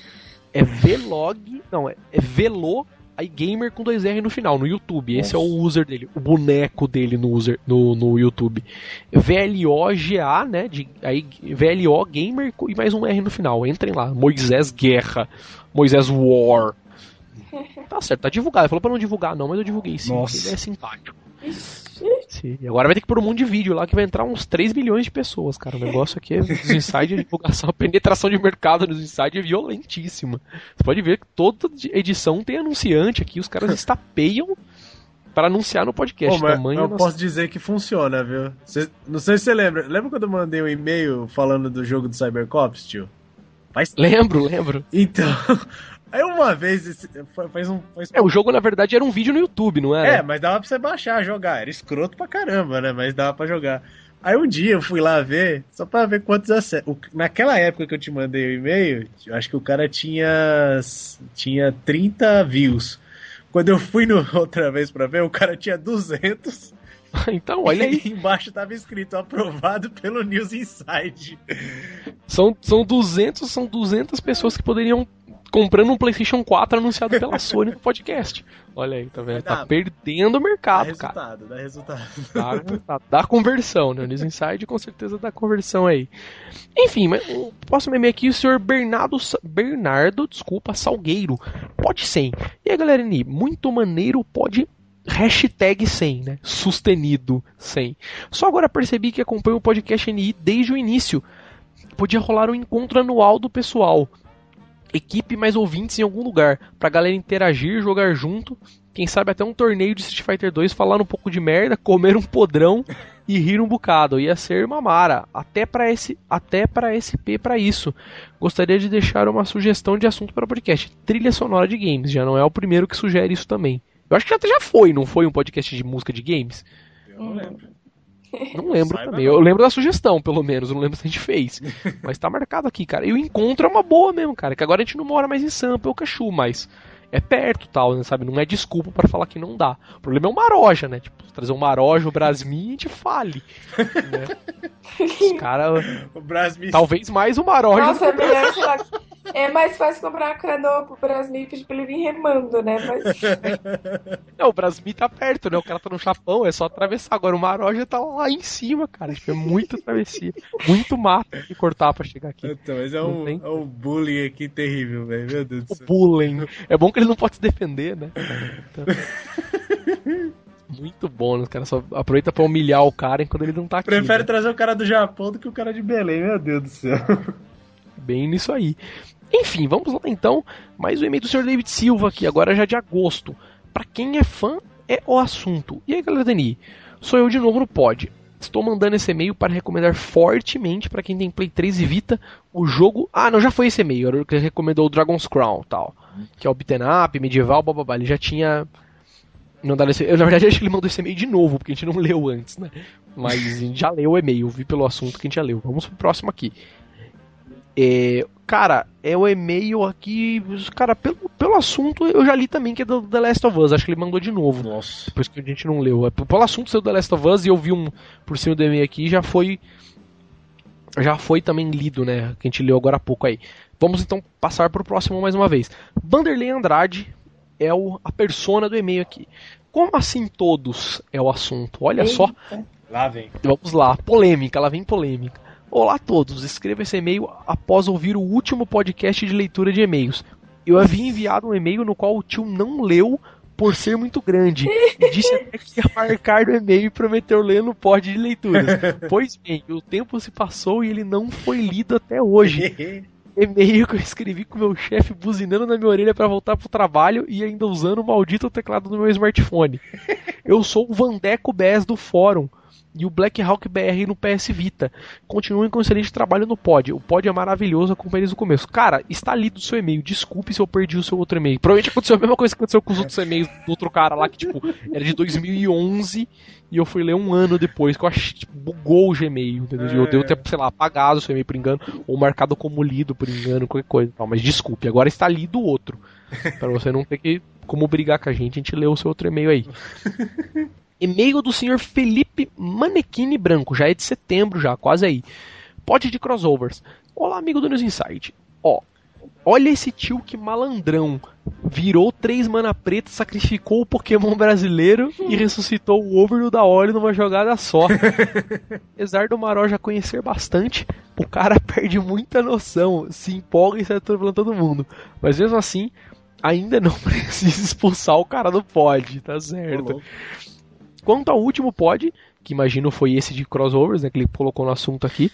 É Vlog, não, é, é Velo aí gamer com dois R no final, no YouTube. Esse Nossa. é o user dele, o boneco dele no, user, no, no YouTube. VLOGA, né? De, aí VLO gamer e mais um R no final. Entrem lá. Moisés Guerra. Moisés War. (laughs) Tá certo, tá divulgado. Ele falou pra não divulgar, não, mas eu divulguei sim. Nossa. Ele é simpático. Sim. E agora vai ter que pôr um monte de vídeo lá que vai entrar uns 3 milhões de pessoas, cara. O negócio aqui é os insights de divulgação, a penetração de mercado nos insights é violentíssima. Você pode ver que toda edição tem anunciante aqui, os caras estapeiam para anunciar no podcast. Pô, tamanho eu nossa... posso dizer que funciona, viu? Cê, não sei se você lembra. Lembra quando eu mandei um e-mail falando do jogo do Cybercops, tio? Faz... Lembro, lembro. Então, Aí uma vez, faz um. Faz... É, o jogo na verdade era um vídeo no YouTube, não era? É, mas dava pra você baixar, jogar. Era escroto pra caramba, né? Mas dava pra jogar. Aí um dia eu fui lá ver, só pra ver quantos acessos. Naquela época que eu te mandei o e-mail, eu acho que o cara tinha. tinha 30 views. Quando eu fui no, (laughs) outra vez pra ver, o cara tinha 200. (laughs) Então, olha aí. E embaixo tava escrito aprovado pelo News Inside. São, são 200, são 200 pessoas que poderiam comprando um PlayStation 4 anunciado pela Sony no podcast. Olha aí, tá vendo? Tá perdendo o mercado, dá cara. Dá resultado, dá resultado. Dá conversão, né? News Inside com certeza dá conversão aí. Enfim, mas o próximo e-mail aqui, o senhor Bernardo, Bernardo, desculpa, Salgueiro. Pode 100. E aí, galera, muito maneiro, pode hashtag 100, né? Sustenido 100. Só agora percebi que acompanho o podcast NI desde o início. Podia rolar um encontro anual do pessoal equipe mais ouvintes em algum lugar, pra galera interagir, jogar junto, quem sabe até um torneio de Street Fighter 2, falar um pouco de merda, (laughs) comer um podrão e rir um bocado. Ia ser mamara, até para esse, até para SP para isso. Gostaria de deixar uma sugestão de assunto para o podcast: trilha sonora de games. Já não é o primeiro que sugere isso também. Eu acho que até já foi, não foi um podcast de música de games? Eu não lembro. Não lembro Saiba também. Não. Eu lembro da sugestão, pelo menos. Eu não lembro se a gente fez. (laughs) mas tá marcado aqui, cara. E o encontro é uma boa mesmo, cara. Que agora a gente não mora mais em Sampa, ou Cachu, mas é perto tal, né, sabe? Não é desculpa para falar que não dá. O problema é o Maroja, né? Tipo, trazer um Maroja, o Brasmi, a gente fale. Né? (laughs) Os caras. Talvez mais o Maroja. Nossa, é melhor, lá. É mais fácil comprar a canoa pro Brasmi e pedir pra ele vir remando, né? Mas... (laughs) Não, o Brasmi tá perto, né? O cara tá no Japão, é só atravessar. Agora o Maroja tá lá em cima, cara. Tipo, é muito travessia. Muito mato que cortar pra chegar aqui. Então, mas é um, é um bullying aqui terrível, velho. Meu Deus do céu. O bullying. É bom que ele não pode se defender, né? Então... Muito bom, né? Os caras só aproveita pra humilhar o cara enquanto ele não tá aqui. Prefere né? trazer o cara do Japão do que o cara de Belém, meu Deus do céu. Bem nisso aí. Enfim, vamos lá então. Mais um e-mail do Sr. David Silva aqui, agora já de agosto. Para quem é fã, é o assunto. E aí, galera Dani? Sou eu de novo no pod. Estou mandando esse e-mail para recomendar fortemente para quem tem Play 3 e Vita o jogo. Ah, não, já foi esse e-mail. Ele recomendou o Dragon's Crown tal. Que é o beat'em up, medieval, bababá. Ele já tinha. Dá esse... Eu, na verdade, (laughs) acho que ele mandou esse e-mail de novo, porque a gente não leu antes, né? Mas já leu o e-mail, vi pelo assunto que a gente já leu. Vamos pro próximo aqui. É, cara, é o e-mail aqui. Cara, pelo, pelo assunto eu já li também que é do The Last of Us. Acho que ele mandou de novo. Nossa. Depois que a gente não leu. É, pelo assunto seu The Last of Us e eu vi um por cima do e-mail aqui já foi. Já foi também lido, né? Que a gente leu agora há pouco aí. Vamos então passar para o próximo mais uma vez. Vanderlei Andrade é o, a persona do e-mail aqui. Como assim todos é o assunto? Olha Eita. só. Lá vem. Vamos lá, polêmica, lá vem polêmica. Olá a todos, escreva esse e-mail após ouvir o último podcast de leitura de e-mails. Eu havia enviado um e-mail no qual o tio não leu por ser muito grande. E (laughs) disse até que ia marcar no e-mail e prometeu ler no pod de leituras. (laughs) Pois bem, o tempo se passou e ele não foi lido até hoje. (laughs) e-mail que eu escrevi com meu chefe buzinando na minha orelha para voltar pro trabalho e ainda usando o maldito teclado do meu smartphone. Eu sou o Vandeco Bes do fórum e o Black Hawk BR no PS Vita. Continuem com excelente trabalho no pod. O pod é maravilhoso, acompanhei desde o começo. Cara, está lido o seu e-mail. Desculpe se eu perdi o seu outro e-mail. Provavelmente aconteceu a mesma coisa que aconteceu com os outros e-mails do outro cara lá, que tipo, era de 2011 e eu fui ler um ano depois, que eu achei, tipo, bugou o Gmail, entendeu? É. Eu devo ter, sei lá, apagado o seu e-mail por engano, ou marcado como lido por engano, qualquer coisa. Não, mas desculpe, agora está lido o outro. para você não ter que, como brigar com a gente, a gente lê o seu outro e-mail aí. (laughs) E-mail do senhor Felipe Manequini Branco, já é de setembro, já, quase aí. Pode de crossovers. Olá, amigo do News Insight. Ó, olha esse tio que malandrão. Virou três mana preta, sacrificou o Pokémon brasileiro e ressuscitou o Over da Ori numa jogada só. (laughs) Apesar do Maró já conhecer bastante, o cara (laughs) perde muita noção, se empolga e sai atropelando todo mundo. Mas mesmo assim, ainda não (laughs) precisa expulsar o cara do pod, tá certo? Quanto ao último pod, que imagino foi esse de crossovers, né, que ele colocou no assunto aqui,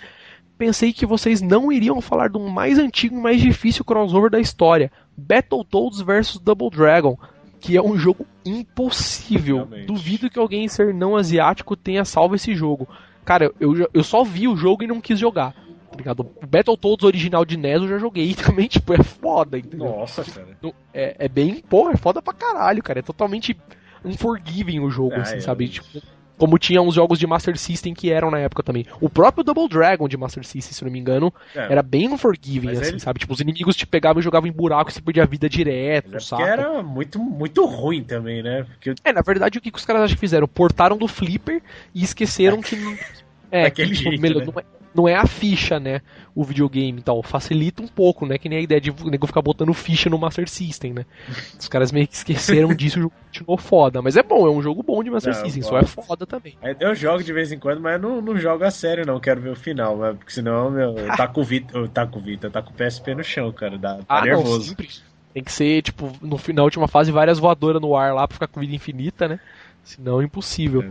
pensei que vocês não iriam falar do mais antigo e mais difícil crossover da história, Battletoads vs Double Dragon, que é um jogo impossível. Realmente. Duvido que alguém ser não asiático tenha salvo esse jogo. Cara, eu, eu só vi o jogo e não quis jogar. Tá ligado? O Battletoads original de NES eu já joguei (laughs) também, tipo, é foda, entendeu? Nossa, cara. É, é bem, porra, é foda pra caralho, cara. É totalmente unforgiving o jogo, ah, assim, é, sabe? É. Tipo, como tinha uns jogos de Master System que eram na época também. O próprio Double Dragon de Master System, se não me engano, é. era bem unforgiving, assim, ele... sabe? Tipo, os inimigos te pegavam e jogavam em buraco e você perdia a vida direto, é sabe? era muito, muito ruim também, né? Porque... É, na verdade, o que, que os caras acho que fizeram? Portaram do Flipper e esqueceram que. É, (laughs) Daquele que, tipo, jeito, né? É, não é a ficha, né? O videogame e tal. Facilita um pouco, né? Que nem a ideia de o nego ficar botando ficha no Master System, né? (laughs) Os caras meio que esqueceram disso e o jogo continuou foda. Mas é bom, é um jogo bom de Master não, System, só é foda também. Eu jogo de vez em quando, mas não, não jogo a sério, não. Quero ver o final, mas, porque senão, meu, tá com o Vita, tá com o Vita, tá com o PSP no chão, cara. Dá, tá ah, nervoso. Não, Tem que ser, tipo, no final, última fase, várias voadoras no ar lá pra ficar com vida infinita, né? Senão é impossível. É.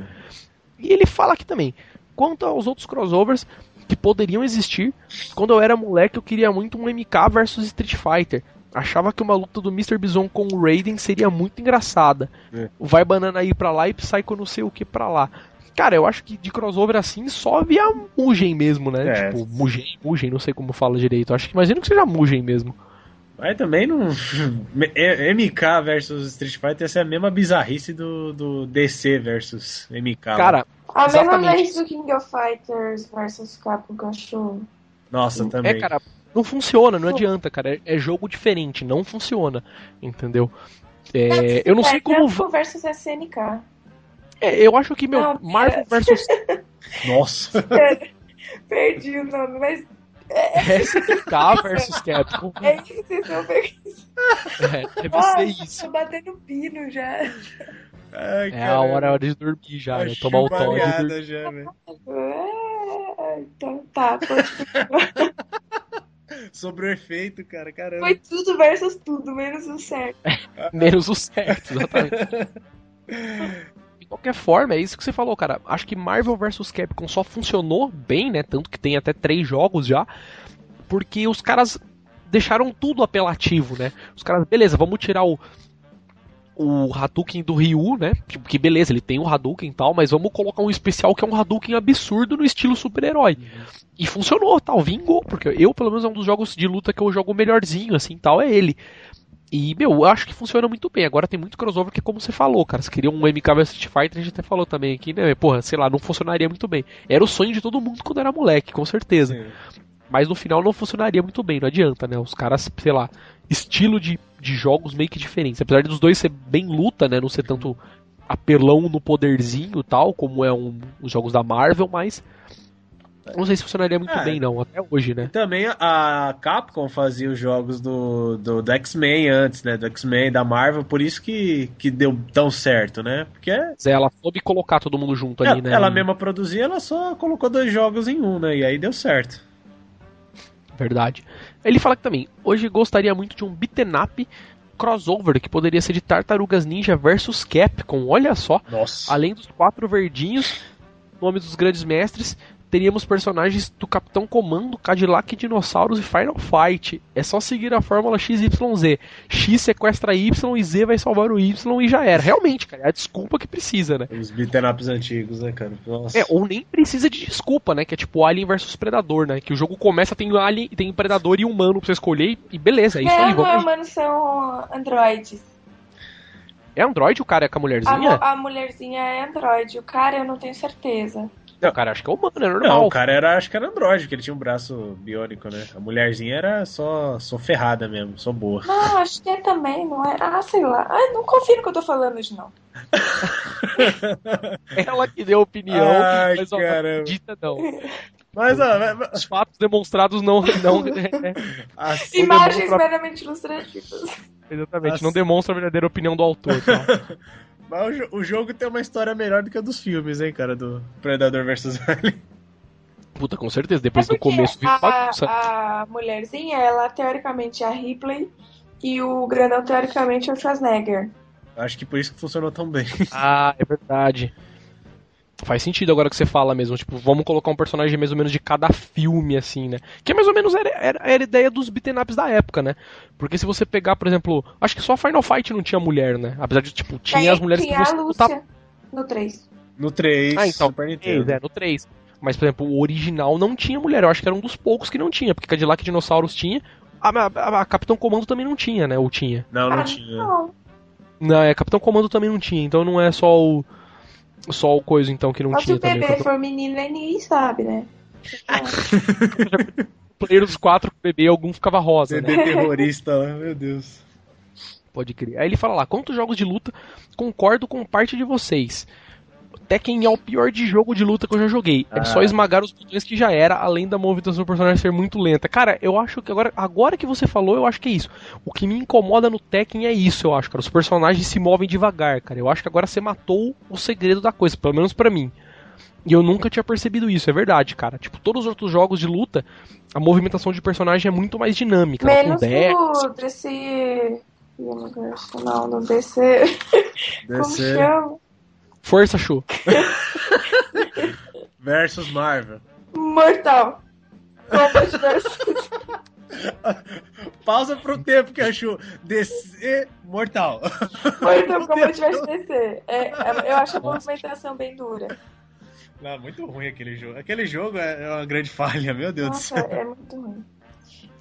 E ele fala aqui também. Quanto aos outros crossovers, que poderiam existir. Quando eu era moleque, eu queria muito um MK versus Street Fighter. Achava que uma luta do Mr. Bison com o Raiden seria muito engraçada. É. Vai banana aí pra lá e Psycho não sei o que pra lá. Cara, eu acho que de crossover assim só via Mugen mesmo, né? É. Tipo, Mugen, Mugen, não sei como fala direito. Acho que imagino que seja Mugen mesmo. Mas também não. (laughs) MK versus Street Fighter ia ser a mesma bizarrice do, do DC versus MK. Cara, a mesma vez do King of Fighters versus Capcom Cachorro. Nossa, também. É, cara, não funciona, não adianta, cara. É, é jogo diferente, não funciona. Entendeu? É, eu não sei como. Capcom versus SNK. É, eu acho que, meu, não, Marvel versus. (laughs) Nossa! Perdi o nome, mas SNK versus Capcom. (laughs) É isso que vocês estão É, deve ah, ser isso. Tô batendo pino já. Ai, é a hora de dormir já, né? Tomar o tom de já, né? É, então tá, pode Sobre o efeito, cara, caramba. Foi tudo versus tudo, menos o certo. (laughs) menos o certo, exatamente. (laughs) Qualquer forma, é isso que você falou, cara. Acho que Marvel vs Capcom só funcionou bem, né? Tanto que tem até três jogos já. Porque os caras deixaram tudo apelativo, né? Os caras, beleza, vamos tirar o. O Hadouken do Ryu, né? Tipo, que beleza, ele tem o Hadouken e tal, mas vamos colocar um especial que é um Hadouken absurdo no estilo super-herói. E funcionou, tal, vingou, porque eu, pelo menos, é um dos jogos de luta que eu jogo melhorzinho, assim, tal, é ele. E, meu, eu acho que funciona muito bem. Agora tem muito crossover que, como você falou, cara, se queria um MK vs Street Fighter, a gente até falou também aqui, né? Porra, sei lá, não funcionaria muito bem. Era o sonho de todo mundo quando era moleque, com certeza. Sim. Mas no final não funcionaria muito bem, não adianta, né? Os caras, sei lá, estilo de, de jogos meio que diferentes. Apesar dos dois ser bem luta, né? Não ser tanto apelão no poderzinho tal, como é um, os jogos da Marvel, mas não sei se funcionaria muito é, bem, não, até hoje, né? também a Capcom fazia os jogos do, do, do X-Men antes, né? Do X-Men, da Marvel, por isso que, que deu tão certo, né? Porque. Ela soube colocar todo mundo junto ali, né? Ela mesma produzia, ela só colocou dois jogos em um, né? E aí deu certo. Verdade. Ele fala que também, hoje gostaria muito de um beaten up crossover que poderia ser de Tartarugas Ninja versus Capcom, olha só. Nossa. Além dos quatro verdinhos, nome dos grandes mestres, teríamos personagens do Capitão Comando, Cadillac Dinossauros e Final Fight. É só seguir a fórmula XYZ. X sequestra Y e Z vai salvar o Y e já era. Realmente, cara, é a desculpa que precisa, né? Os beat'em antigos, né, cara? Nossa. É, ou nem precisa de desculpa, né? Que é tipo Alien versus Predador, né? Que o jogo começa, tem Alien, tem Predador e humano pra você escolher e beleza, é isso aí. Vamos... humanos são androides. É Android o cara é com a mulherzinha? A, a mulherzinha é Android, o cara eu não tenho certeza. Não, o cara acho que é humano, é normal. Não, o cara era, acho que era androide, porque ele tinha um braço biônico, né? A mulherzinha era só, só ferrada mesmo, só boa. Não, acho que é também, não é? Ah, sei lá. Ah, não confio no que eu tô falando hoje, não. (laughs) Ela que deu opinião, Ai, mas ó, não acredita não. Mas, ó, os fatos demonstrados não. não assim, Imagens demonstra... meramente ilustrativas. Exatamente, assim... não demonstra a verdadeira opinião do autor. Tá? (laughs) Mas o, o, jogo tem uma história melhor do que a dos filmes, hein, cara, do Predador vs (laughs) Alien. Puta, com certeza, depois é do começo a, a mulherzinha, ela teoricamente é a Ripley e o grandão teoricamente é o Schwarzenegger. Acho que por isso que funcionou tão bem. Ah, é verdade. Faz sentido agora que você fala mesmo. Tipo, vamos colocar um personagem mais ou menos de cada filme, assim, né? Que é mais ou menos era, era, era a ideia dos beaten ups da época, né? Porque se você pegar, por exemplo. Acho que só Final Fight não tinha mulher, né? Apesar de, tipo, tinha as mulheres tinha que você. A Lúcia, no 3. No 3. Ah, então. Super Nintendo. É, no 3. Mas, por exemplo, o original não tinha mulher. Eu acho que era um dos poucos que não tinha. Porque Cadillac Dinossauros tinha. A, a, a, a Capitão Comando também não tinha, né? Ou tinha? Não, não ah, tinha. Não. Não, é, Capitão Comando também não tinha. Então não é só o só o coisa então que não Mas tinha também. Se o bebê for menino, ninguém sabe, né? (laughs) player dos quatro bebê, algum ficava rosa. Bebê né? (laughs) terrorista, meu Deus. Pode crer. Aí ele fala lá: quantos jogos de luta concordo com parte de vocês? Tekken é o pior de jogo de luta que eu já joguei. É só ah. esmagar os botões que já era, além da movimentação do personagem ser muito lenta. Cara, eu acho que agora, agora que você falou, eu acho que é isso. O que me incomoda no Tekken é isso, eu acho, cara. Os personagens se movem devagar, cara. Eu acho que agora você matou o segredo da coisa, pelo menos para mim. E eu nunca tinha percebido isso, é verdade, cara. Tipo, todos os outros jogos de luta, a movimentação de personagem é muito mais dinâmica. Menos no DC... Não, no DC... DC... Como chama? Força, Chu. (laughs) versus Marvel. Mortal. Kombat versus... (laughs) Pausa pro tempo que achou descer mortal. Então, como eu tivesse descer. É, é, eu acho a movimentação bem dura. Não, muito ruim aquele jogo. Aquele jogo é uma grande falha, meu Deus Nossa, do céu. É muito ruim.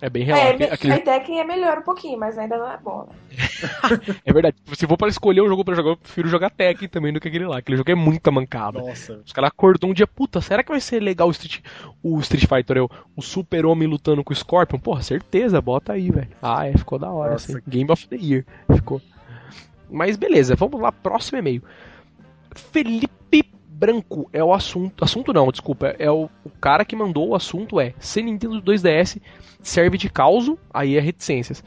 É bem real. É, aquele... A Tekken é melhor um pouquinho, mas ainda não é bom, né? (laughs) é verdade. Se for para escolher um jogo para jogar, eu prefiro jogar Tekken também do que aquele lá. Aquele jogo é muita mancada. Nossa. Os caras acordou um dia, puta, será que vai ser legal o Street, o Street Fighter, o, o Super-Homem lutando com o Scorpion? Porra, certeza, bota aí, velho. Ah, é, ficou da hora, Nossa. assim. Game of the Year. Ficou. Mas beleza, vamos lá, próximo e-mail. Felipe branco é o assunto. Assunto não, desculpa. É o, o cara que mandou o assunto é se Nintendo 2DS serve de causo, aí é reticências.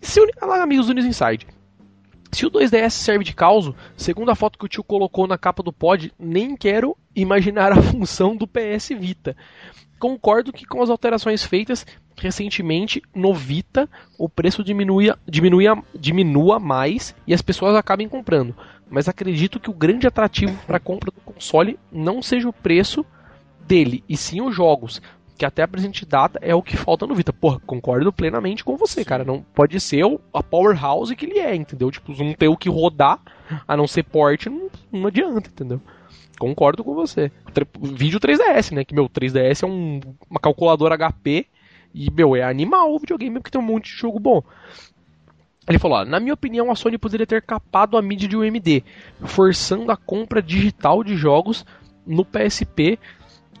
Se lá, amigos do News Inside. Se o 2DS serve de causo, segundo a foto que o tio colocou na capa do pod, nem quero imaginar a (laughs) função do PS Vita. Concordo que com as alterações feitas recentemente no Vita, o preço diminua, diminua, diminua mais e as pessoas acabem comprando mas acredito que o grande atrativo para a compra do console não seja o preço dele, e sim os jogos, que até a presente data é o que falta no Vita. Porra, concordo plenamente com você, cara. Não pode ser a powerhouse que ele é, entendeu? Tipo, não ter o que rodar, a não ser port, não, não adianta, entendeu? Concordo com você. Vídeo 3DS, né? Que meu 3DS é um, uma calculadora HP e, meu, é animal o videogame porque tem um monte de jogo bom. Ele falou: ó, na minha opinião, a Sony poderia ter capado a mídia de UMD, forçando a compra digital de jogos no PSP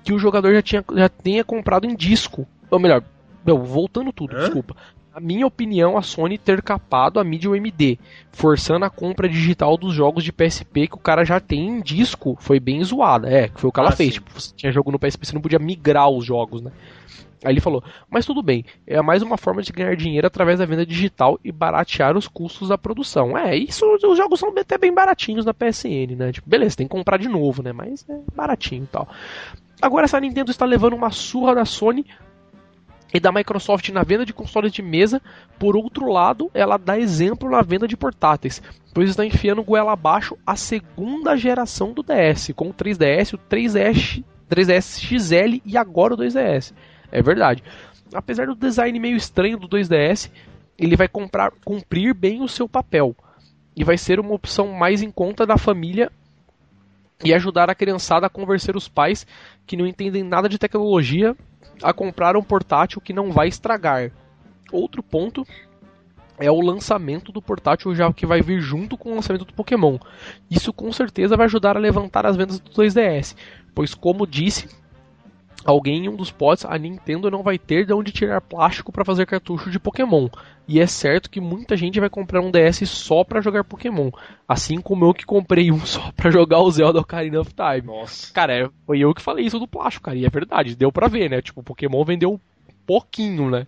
que o jogador já, tinha, já tenha comprado em disco. Ou melhor, meu, voltando tudo, Hã? desculpa. Na minha opinião, a Sony ter capado a mídia UMD, forçando a compra digital dos jogos de PSP que o cara já tem em disco, foi bem zoada. É, foi o que ela ah, fez. Tipo, você tinha jogo no PSP, você não podia migrar os jogos, né? Aí ele falou: Mas tudo bem, é mais uma forma de ganhar dinheiro através da venda digital e baratear os custos da produção. É, isso os jogos são até bem baratinhos na PSN, né? Tipo, beleza, tem que comprar de novo, né? Mas é baratinho e tal. Agora essa Nintendo está levando uma surra da Sony e da Microsoft na venda de consoles de mesa. Por outro lado, ela dá exemplo na venda de portáteis, pois está enfiando goela abaixo a segunda geração do DS, com o 3DS, o 3DS, 3DS XL e agora o 2DS. É verdade. Apesar do design meio estranho do 2DS, ele vai comprar, cumprir bem o seu papel e vai ser uma opção mais em conta da família e ajudar a criançada a convencer os pais que não entendem nada de tecnologia a comprar um portátil que não vai estragar. Outro ponto é o lançamento do portátil já que vai vir junto com o lançamento do Pokémon. Isso com certeza vai ajudar a levantar as vendas do 2DS, pois como disse, alguém em um dos pods, a Nintendo não vai ter de onde tirar plástico para fazer cartucho de Pokémon. E é certo que muita gente vai comprar um DS só para jogar Pokémon. Assim como eu que comprei um (laughs) só para jogar o Zelda Ocarina of Time. Nossa. Cara, é, foi eu que falei isso do plástico, cara. E é verdade, deu pra ver, né? Tipo, Pokémon vendeu pouquinho, né?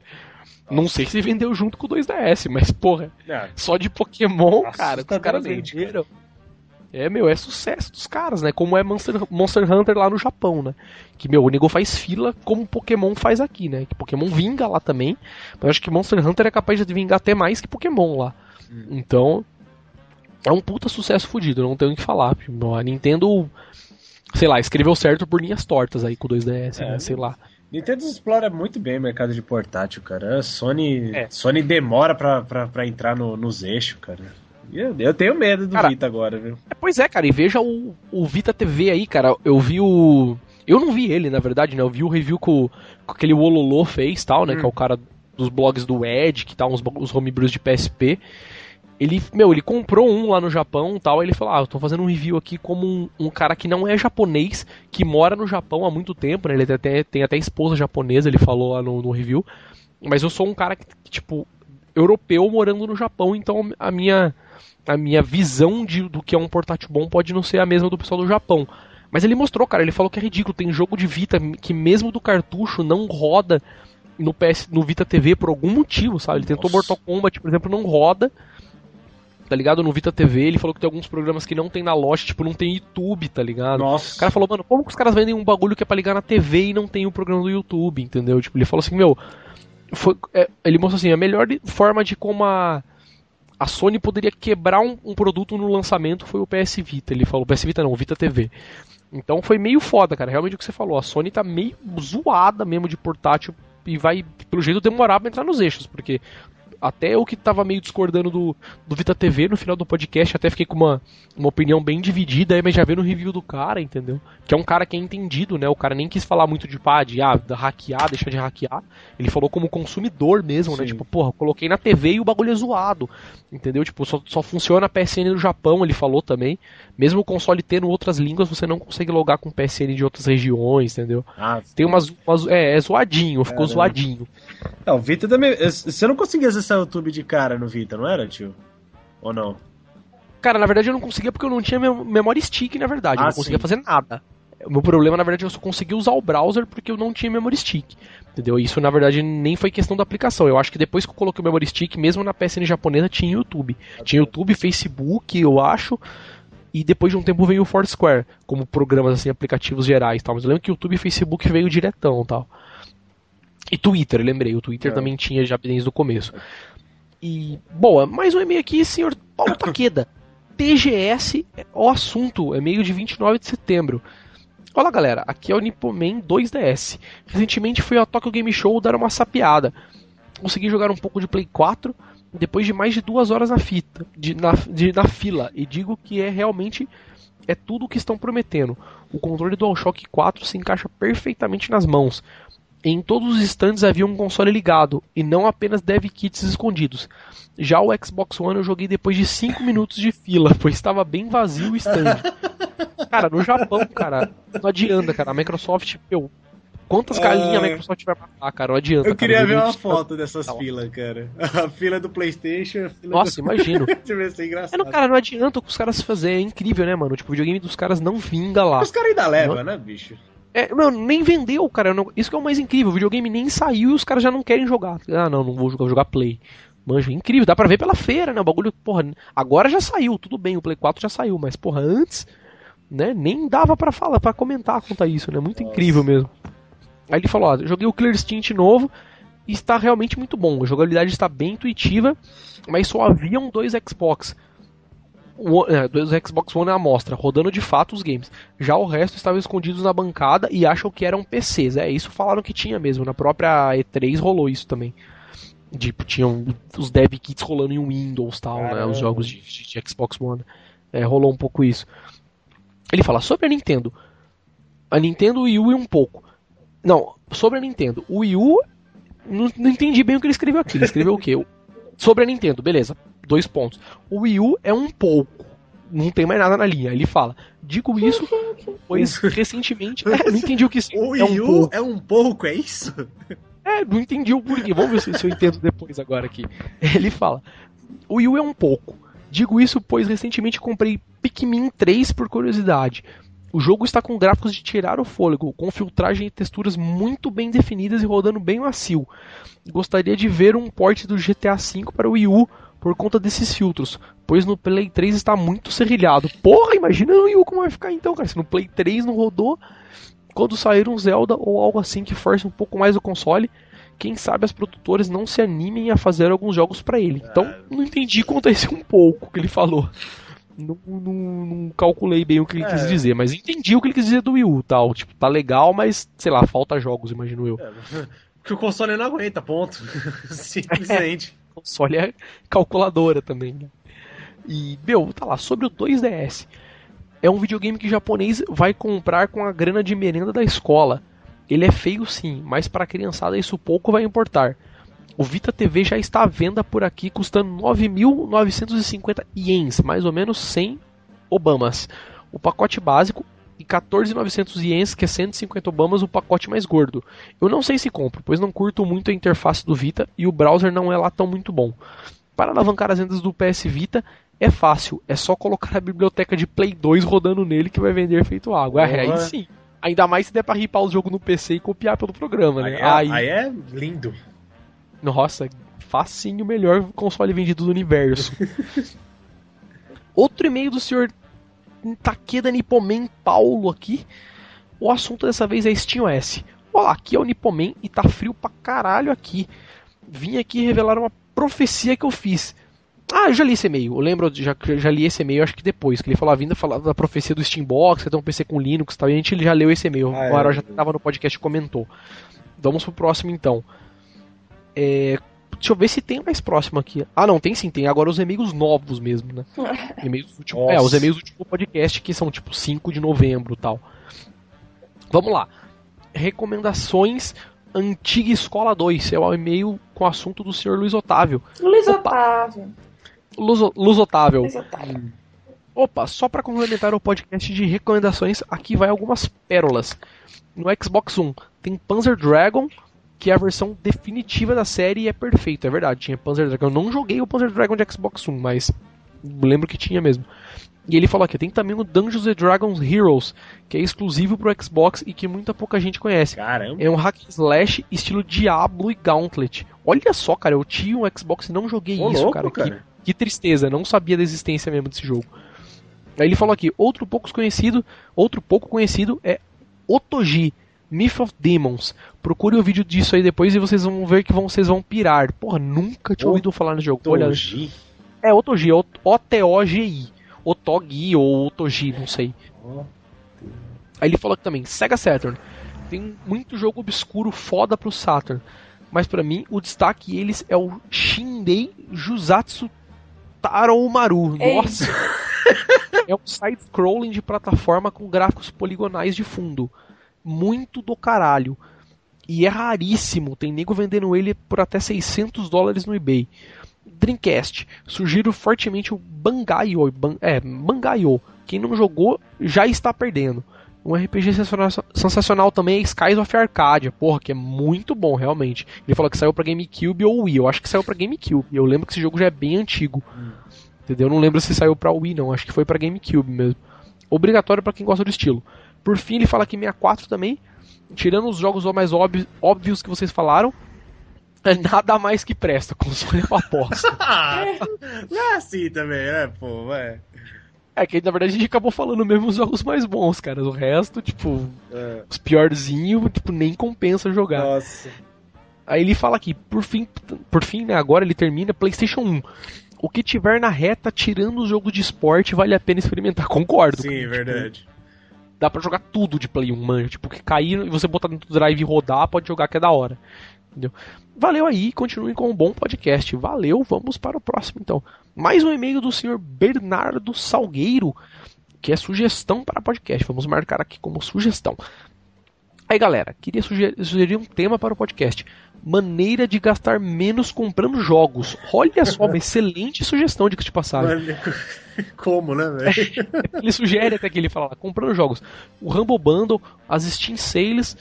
Nossa. Não sei se vendeu junto com o 2DS, mas porra, é. só de Pokémon, Nossa, cara, os caras venderam. Cara. É, meu, é sucesso dos caras, né? Como é Monster, Monster Hunter lá no Japão, né? Que, meu, o nego faz fila como Pokémon faz aqui, né? Que Pokémon vinga lá também. Mas eu acho que Monster Hunter é capaz de vingar até mais que Pokémon lá. Hum. Então, é um puta sucesso fodido, não tenho o que falar. A Nintendo, sei lá, escreveu certo por linhas tortas aí com o 2DS, é, né? Sei lá. Nintendo explora muito bem o mercado de portátil, cara. A Sony, é. Sony demora pra, pra, pra entrar no, nos eixos, cara. Eu, eu tenho medo do cara, Vita agora, viu? É, pois é, cara, e veja o, o Vita TV aí, cara. Eu vi o. Eu não vi ele, na verdade, né? Eu vi o review que, o, que aquele Wololo fez, tal, né? Hum. Que é o cara dos blogs do Ed, que tá uns, uns homebrews de PSP. Ele, meu, ele comprou um lá no Japão tal. Ele falou: Ah, eu tô fazendo um review aqui como um, um, cara que não é japonês, que mora no Japão há muito tempo, né? Ele tem até, tem até esposa japonesa, ele falou lá no, no review. Mas eu sou um cara que, tipo, europeu morando no Japão, então a minha a minha visão de, do que é um portátil bom pode não ser a mesma do pessoal do Japão. Mas ele mostrou, cara, ele falou que é ridículo. Tem jogo de Vita que mesmo do cartucho não roda no PS, no Vita TV por algum motivo, sabe? Ele tentou Mortal Kombat, por exemplo, não roda. Tá ligado? No Vita TV, ele falou que tem alguns programas que não tem na loja, tipo, não tem YouTube, tá ligado? Nossa. O cara falou, mano, como que os caras vendem um bagulho que é pra ligar na TV e não tem o programa do YouTube, entendeu? Tipo, ele falou assim, meu, foi, é, ele mostrou assim, a melhor forma de como a a Sony poderia quebrar um, um, produto no lançamento foi o PS Vita. Ele falou, PS Vita não, o Vita TV. Então foi meio foda, cara. Realmente o que você falou. A Sony tá meio zoada mesmo de portátil e vai, pelo jeito, demorar pra entrar nos eixos, porque até eu que tava meio discordando do, do Vita TV no final do podcast, até fiquei com uma, uma opinião bem dividida aí, mas já vendo o review do cara, entendeu? Que é um cara que é entendido, né? O cara nem quis falar muito de pá, de ah, hackear, deixar de hackear. Ele falou como consumidor mesmo, né? Sim. né? Tipo, porra, coloquei na TV e o bagulho é zoado. Entendeu? Tipo, só, só funciona a PSN no Japão, ele falou também. Mesmo o console tendo outras línguas, você não consegue logar com PSN de outras regiões, entendeu? Ah, Tem umas, umas. é, é zoadinho, ficou zoadinho. Não, o Vita também. Você não conseguia acessar o YouTube de cara no Vita, não era, tio? Ou não? Cara, na verdade eu não conseguia porque eu não tinha memória stick, na verdade. Ah, eu não conseguia sim. fazer nada. O meu problema, na verdade, eu só consegui usar o browser porque eu não tinha memory stick. Entendeu? Isso, na verdade, nem foi questão da aplicação. Eu acho que depois que eu coloquei o memory stick, mesmo na PSN japonesa, tinha YouTube. Tinha YouTube, Facebook, eu acho. E depois de um tempo veio o Foursquare, como programas, assim, aplicativos gerais tal. Mas eu lembro que YouTube e Facebook veio diretão tal. E Twitter, lembrei. O Twitter é. também tinha já desde o começo. E, boa, mais um e-mail aqui, senhor Paulo (coughs) Taqueda. TGS, o assunto, é meio de 29 de setembro. Olá galera, aqui é o Nipoman 2DS. Recentemente fui ao Tokyo Game Show dar uma sapiada. Consegui jogar um pouco de Play 4 depois de mais de duas horas na fita, de, na, de, na fila, e digo que é realmente é tudo o que estão prometendo. O controle do DualShock 4 se encaixa perfeitamente nas mãos. Em todos os stands havia um console ligado, e não apenas dev kits escondidos. Já o Xbox One eu joguei depois de 5 minutos de fila, (laughs) pois estava bem vazio o stand. Cara, no Japão, cara, não adianta, cara. A Microsoft, meu, quantas galinhas a Microsoft vai matar, cara? Não adianta. Eu queria cara, ver uma foto dessas filas, cara. (laughs) A fila do PlayStation. Fila Nossa, do... imagino. (laughs) Deve ser engraçado. É, não, cara, não adianta o que os caras fazerem. É incrível, né, mano? Tipo, o videogame dos caras não vinga lá. Os caras ainda levam, né, bicho? É, mano, nem vendeu, cara. Isso que é o mais incrível. O videogame nem saiu e os caras já não querem jogar. Ah, não, não vou jogar, vou jogar Play. Manjo, incrível, dá pra ver pela feira, né? O bagulho, porra, agora já saiu, tudo bem, o Play 4 já saiu, mas, porra, antes, né, nem dava para falar, para comentar quanto a isso, né? Muito Nossa. incrível mesmo. Aí ele falou, ó, joguei o Clear Stint novo e está realmente muito bom. A jogabilidade está bem intuitiva, mas só haviam dois Xbox é, do Xbox One à amostra, rodando de fato os games. Já o resto estavam escondidos na bancada e acham que eram PCs. É, isso falaram que tinha mesmo. Na própria E3 rolou isso também. Tipo, tinham os dev kits rolando em Windows tal, né? Os jogos de, de, de Xbox One. É, rolou um pouco isso. Ele fala sobre a Nintendo. A Nintendo Wii U e um pouco. Não, sobre a Nintendo. O Wii U, não, não entendi bem o que ele escreveu aqui. Ele escreveu o quê? Sobre a Nintendo, beleza dois pontos. O Wii U é um pouco. Não tem mais nada na linha. Ele fala. Digo isso, pois (laughs) recentemente. É, não entendi o que O Wii é um U pouco. é um pouco, é isso? É, não entendi o porquê. Vamos ver se, se eu entendo depois agora aqui. Ele fala. O Wii U é um pouco. Digo isso, pois recentemente comprei Pikmin 3 por curiosidade. O jogo está com gráficos de tirar o fôlego, com filtragem e texturas muito bem definidas e rodando bem macio. Gostaria de ver um port do GTA V para o Wii U por conta desses filtros, pois no Play 3 está muito serrilhado. Porra, imagina no Wii U como vai ficar então, cara, se no Play 3 não rodou, quando sair um Zelda ou algo assim que force um pouco mais o console, quem sabe as produtoras não se animem a fazer alguns jogos para ele. Então, não entendi quanto a esse um pouco que ele falou. Não, não, não, calculei bem o que ele é. quis dizer, mas entendi o que ele quis dizer do Wii U, tal. Tipo, tá legal, mas sei lá, falta jogos, imagino eu. É, (laughs) que o console não aguenta, ponto. (laughs) Simplesmente console (laughs) é calculadora também. Né? E, meu, tá lá, sobre o 2DS. É um videogame que o japonês vai comprar com a grana de merenda da escola. Ele é feio sim, mas para a criançada isso pouco vai importar. O Vita TV já está à venda por aqui, custando 9.950 ienes, mais ou menos 100 Obamas. O pacote básico e 14.900 ienes, que é 150 Obamas, o pacote mais gordo. Eu não sei se compro, pois não curto muito a interface do Vita e o browser não é lá tão muito bom. Para alavancar as vendas do PS Vita é fácil, é só colocar a biblioteca de Play 2 rodando nele que vai vender feito água. É, aí sim. Ainda mais se der para ripar o jogo no PC e copiar pelo programa, né? Aí é, aí... aí é lindo. Nossa, facinho o melhor console vendido do universo. (laughs) Outro e-mail do senhor Takeda Nippomen Paulo aqui. O assunto dessa vez é SteamOS. Olá, aqui é o Nippomen e tá frio pra caralho aqui. Vim aqui revelar uma profecia que eu fiz. Ah, eu já li esse e-mail. Eu lembro, já, já li esse e-mail, acho que depois, que ele falou a vinda falar da profecia do Steambox, que tem um PC com Linux e tal, e a gente já leu esse e-mail. Ah, o é, já estava no podcast e comentou. Vamos pro próximo então. É, deixa eu ver se tem mais próximo aqui. Ah, não, tem sim, tem agora os e-mails novos mesmo, né? (laughs) e-mails do último, é, os e-mails do último podcast que são tipo 5 de novembro tal. Vamos lá. Recomendações Antiga Escola 2. É o e-mail com o assunto do senhor Luiz Otávio. Luiz Opa. Otávio. Luz, Luz Otávio. Luiz Otávio. Opa, só para complementar o podcast de recomendações, aqui vai algumas pérolas. No Xbox One tem Panzer Dragon, que é a versão definitiva da série e é perfeito, é verdade. Tinha Panzer Dragon. Eu não joguei o Panzer Dragon de Xbox One, mas lembro que tinha mesmo. E ele falou aqui, tem também o Dungeons Dragons Heroes, que é exclusivo pro Xbox e que muita pouca gente conhece. Caramba. É um hack slash estilo Diablo e Gauntlet. Olha só, cara, eu tinha um Xbox e não joguei Ô, isso, louco, cara. cara. Que, que, tristeza, não sabia da existência mesmo desse jogo. Aí ele falou aqui, outro pouco conhecido, outro pouco conhecido é Otoji, Myth of Demons. Procure o vídeo disso aí depois e vocês vão ver que vão, vocês vão pirar. Porra, nunca tinha ouvido falar nesse jogo. Otoji? É, Otoji, O-T-O-G-I. Otogi ou Otogi, não sei. Aí ele falou aqui também, Sega Saturn. Tem muito jogo obscuro foda pro Saturn. Mas para mim, o destaque eles é o Shindei Juzatsu Taroumaru. Nossa! (laughs) é um side-scrolling de plataforma com gráficos poligonais de fundo. Muito do caralho. E é raríssimo, tem nego vendendo ele por até 600 dólares no eBay. Dreamcast, sugiro fortemente o Bangayo. Ban, é, Bangayo. Quem não jogou já está perdendo. Um RPG sensacional também é Skies of Arcadia, porra, que é muito bom, realmente. Ele falou que saiu pra GameCube ou Wii. Eu acho que saiu pra GameCube. Eu lembro que esse jogo já é bem antigo. Entendeu? Eu não lembro se saiu pra Wii, não. Acho que foi pra GameCube mesmo. Obrigatório para quem gosta do estilo. Por fim, ele fala que 64 também. Tirando os jogos mais óbvios que vocês falaram, é nada mais que presta. (laughs) Console é uma aposta. não (laughs) é assim também, né, pô? Vai. É que na verdade a gente acabou falando mesmo os jogos mais bons, cara. O resto, tipo, é. os piorzinhos, tipo, nem compensa jogar. Nossa. Aí ele fala aqui, por fim, por fim, né, agora ele termina PlayStation 1. O que tiver na reta, tirando os jogos de esporte, vale a pena experimentar. Concordo. Sim, tipo, verdade. Dá pra jogar tudo de Play 1, mano. Tipo, que cair e você botar dentro do drive e rodar, pode jogar que é da hora. Entendeu? Valeu aí, continuem com um bom podcast. Valeu, vamos para o próximo então. Mais um e-mail do senhor Bernardo Salgueiro, que é sugestão para podcast. Vamos marcar aqui como sugestão. Aí galera, queria sugerir, sugerir um tema para o podcast. Maneira de gastar menos comprando jogos. Olha só, uma (laughs) excelente sugestão de que te passagem. (laughs) Como, né, velho? (laughs) ele sugere até que ele fala comprando jogos. O Rumble Bundle, as Steam Sales,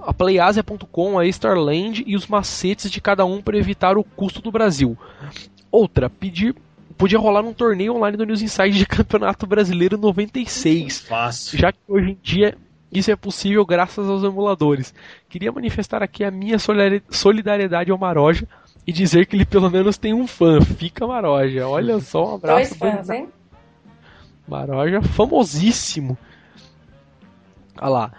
a PlayAsia.com, a Starland e os macetes de cada um para evitar o custo do Brasil. Outra, pedir podia rolar um torneio online do News Inside de (laughs) Campeonato Brasileiro 96. Fácil. Já que hoje em dia isso é possível graças aos emuladores. Queria manifestar aqui a minha solidariedade ao Maroja e dizer que ele pelo menos tem um fã. Fica Maroja. Olha só, um abraço. Dois fãs, hein? Maroja famosíssimo. Olha lá.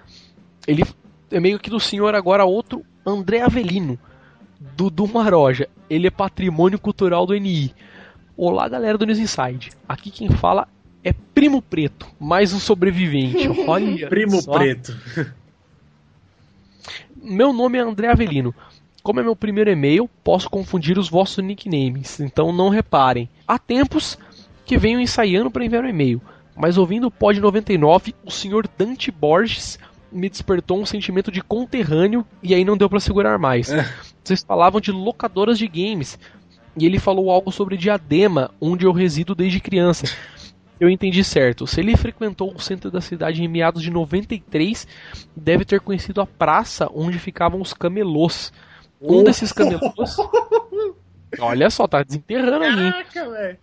Ele é meio que do senhor agora outro André Avelino, do, do Maroja. Ele é patrimônio cultural do NI. Olá, galera do News Inside. Aqui quem fala é Primo Preto, mais um sobrevivente. (laughs) Olha Primo só. Preto. Meu nome é André Avelino. Como é meu primeiro e-mail, posso confundir os vossos nicknames, então não reparem. Há tempos que venho ensaiando para enviar um e-mail, mas ouvindo o Pod 99, o senhor Dante Borges me despertou um sentimento de conterrâneo e aí não deu para segurar mais. É. Vocês falavam de locadoras de games e ele falou algo sobre Diadema, onde eu resido desde criança. Eu entendi certo. Se ele frequentou o centro da cidade em meados de 93, deve ter conhecido a praça onde ficavam os camelôs. Um desses camelôs. Olha só, tá desenterrando aí. Caraca, velho.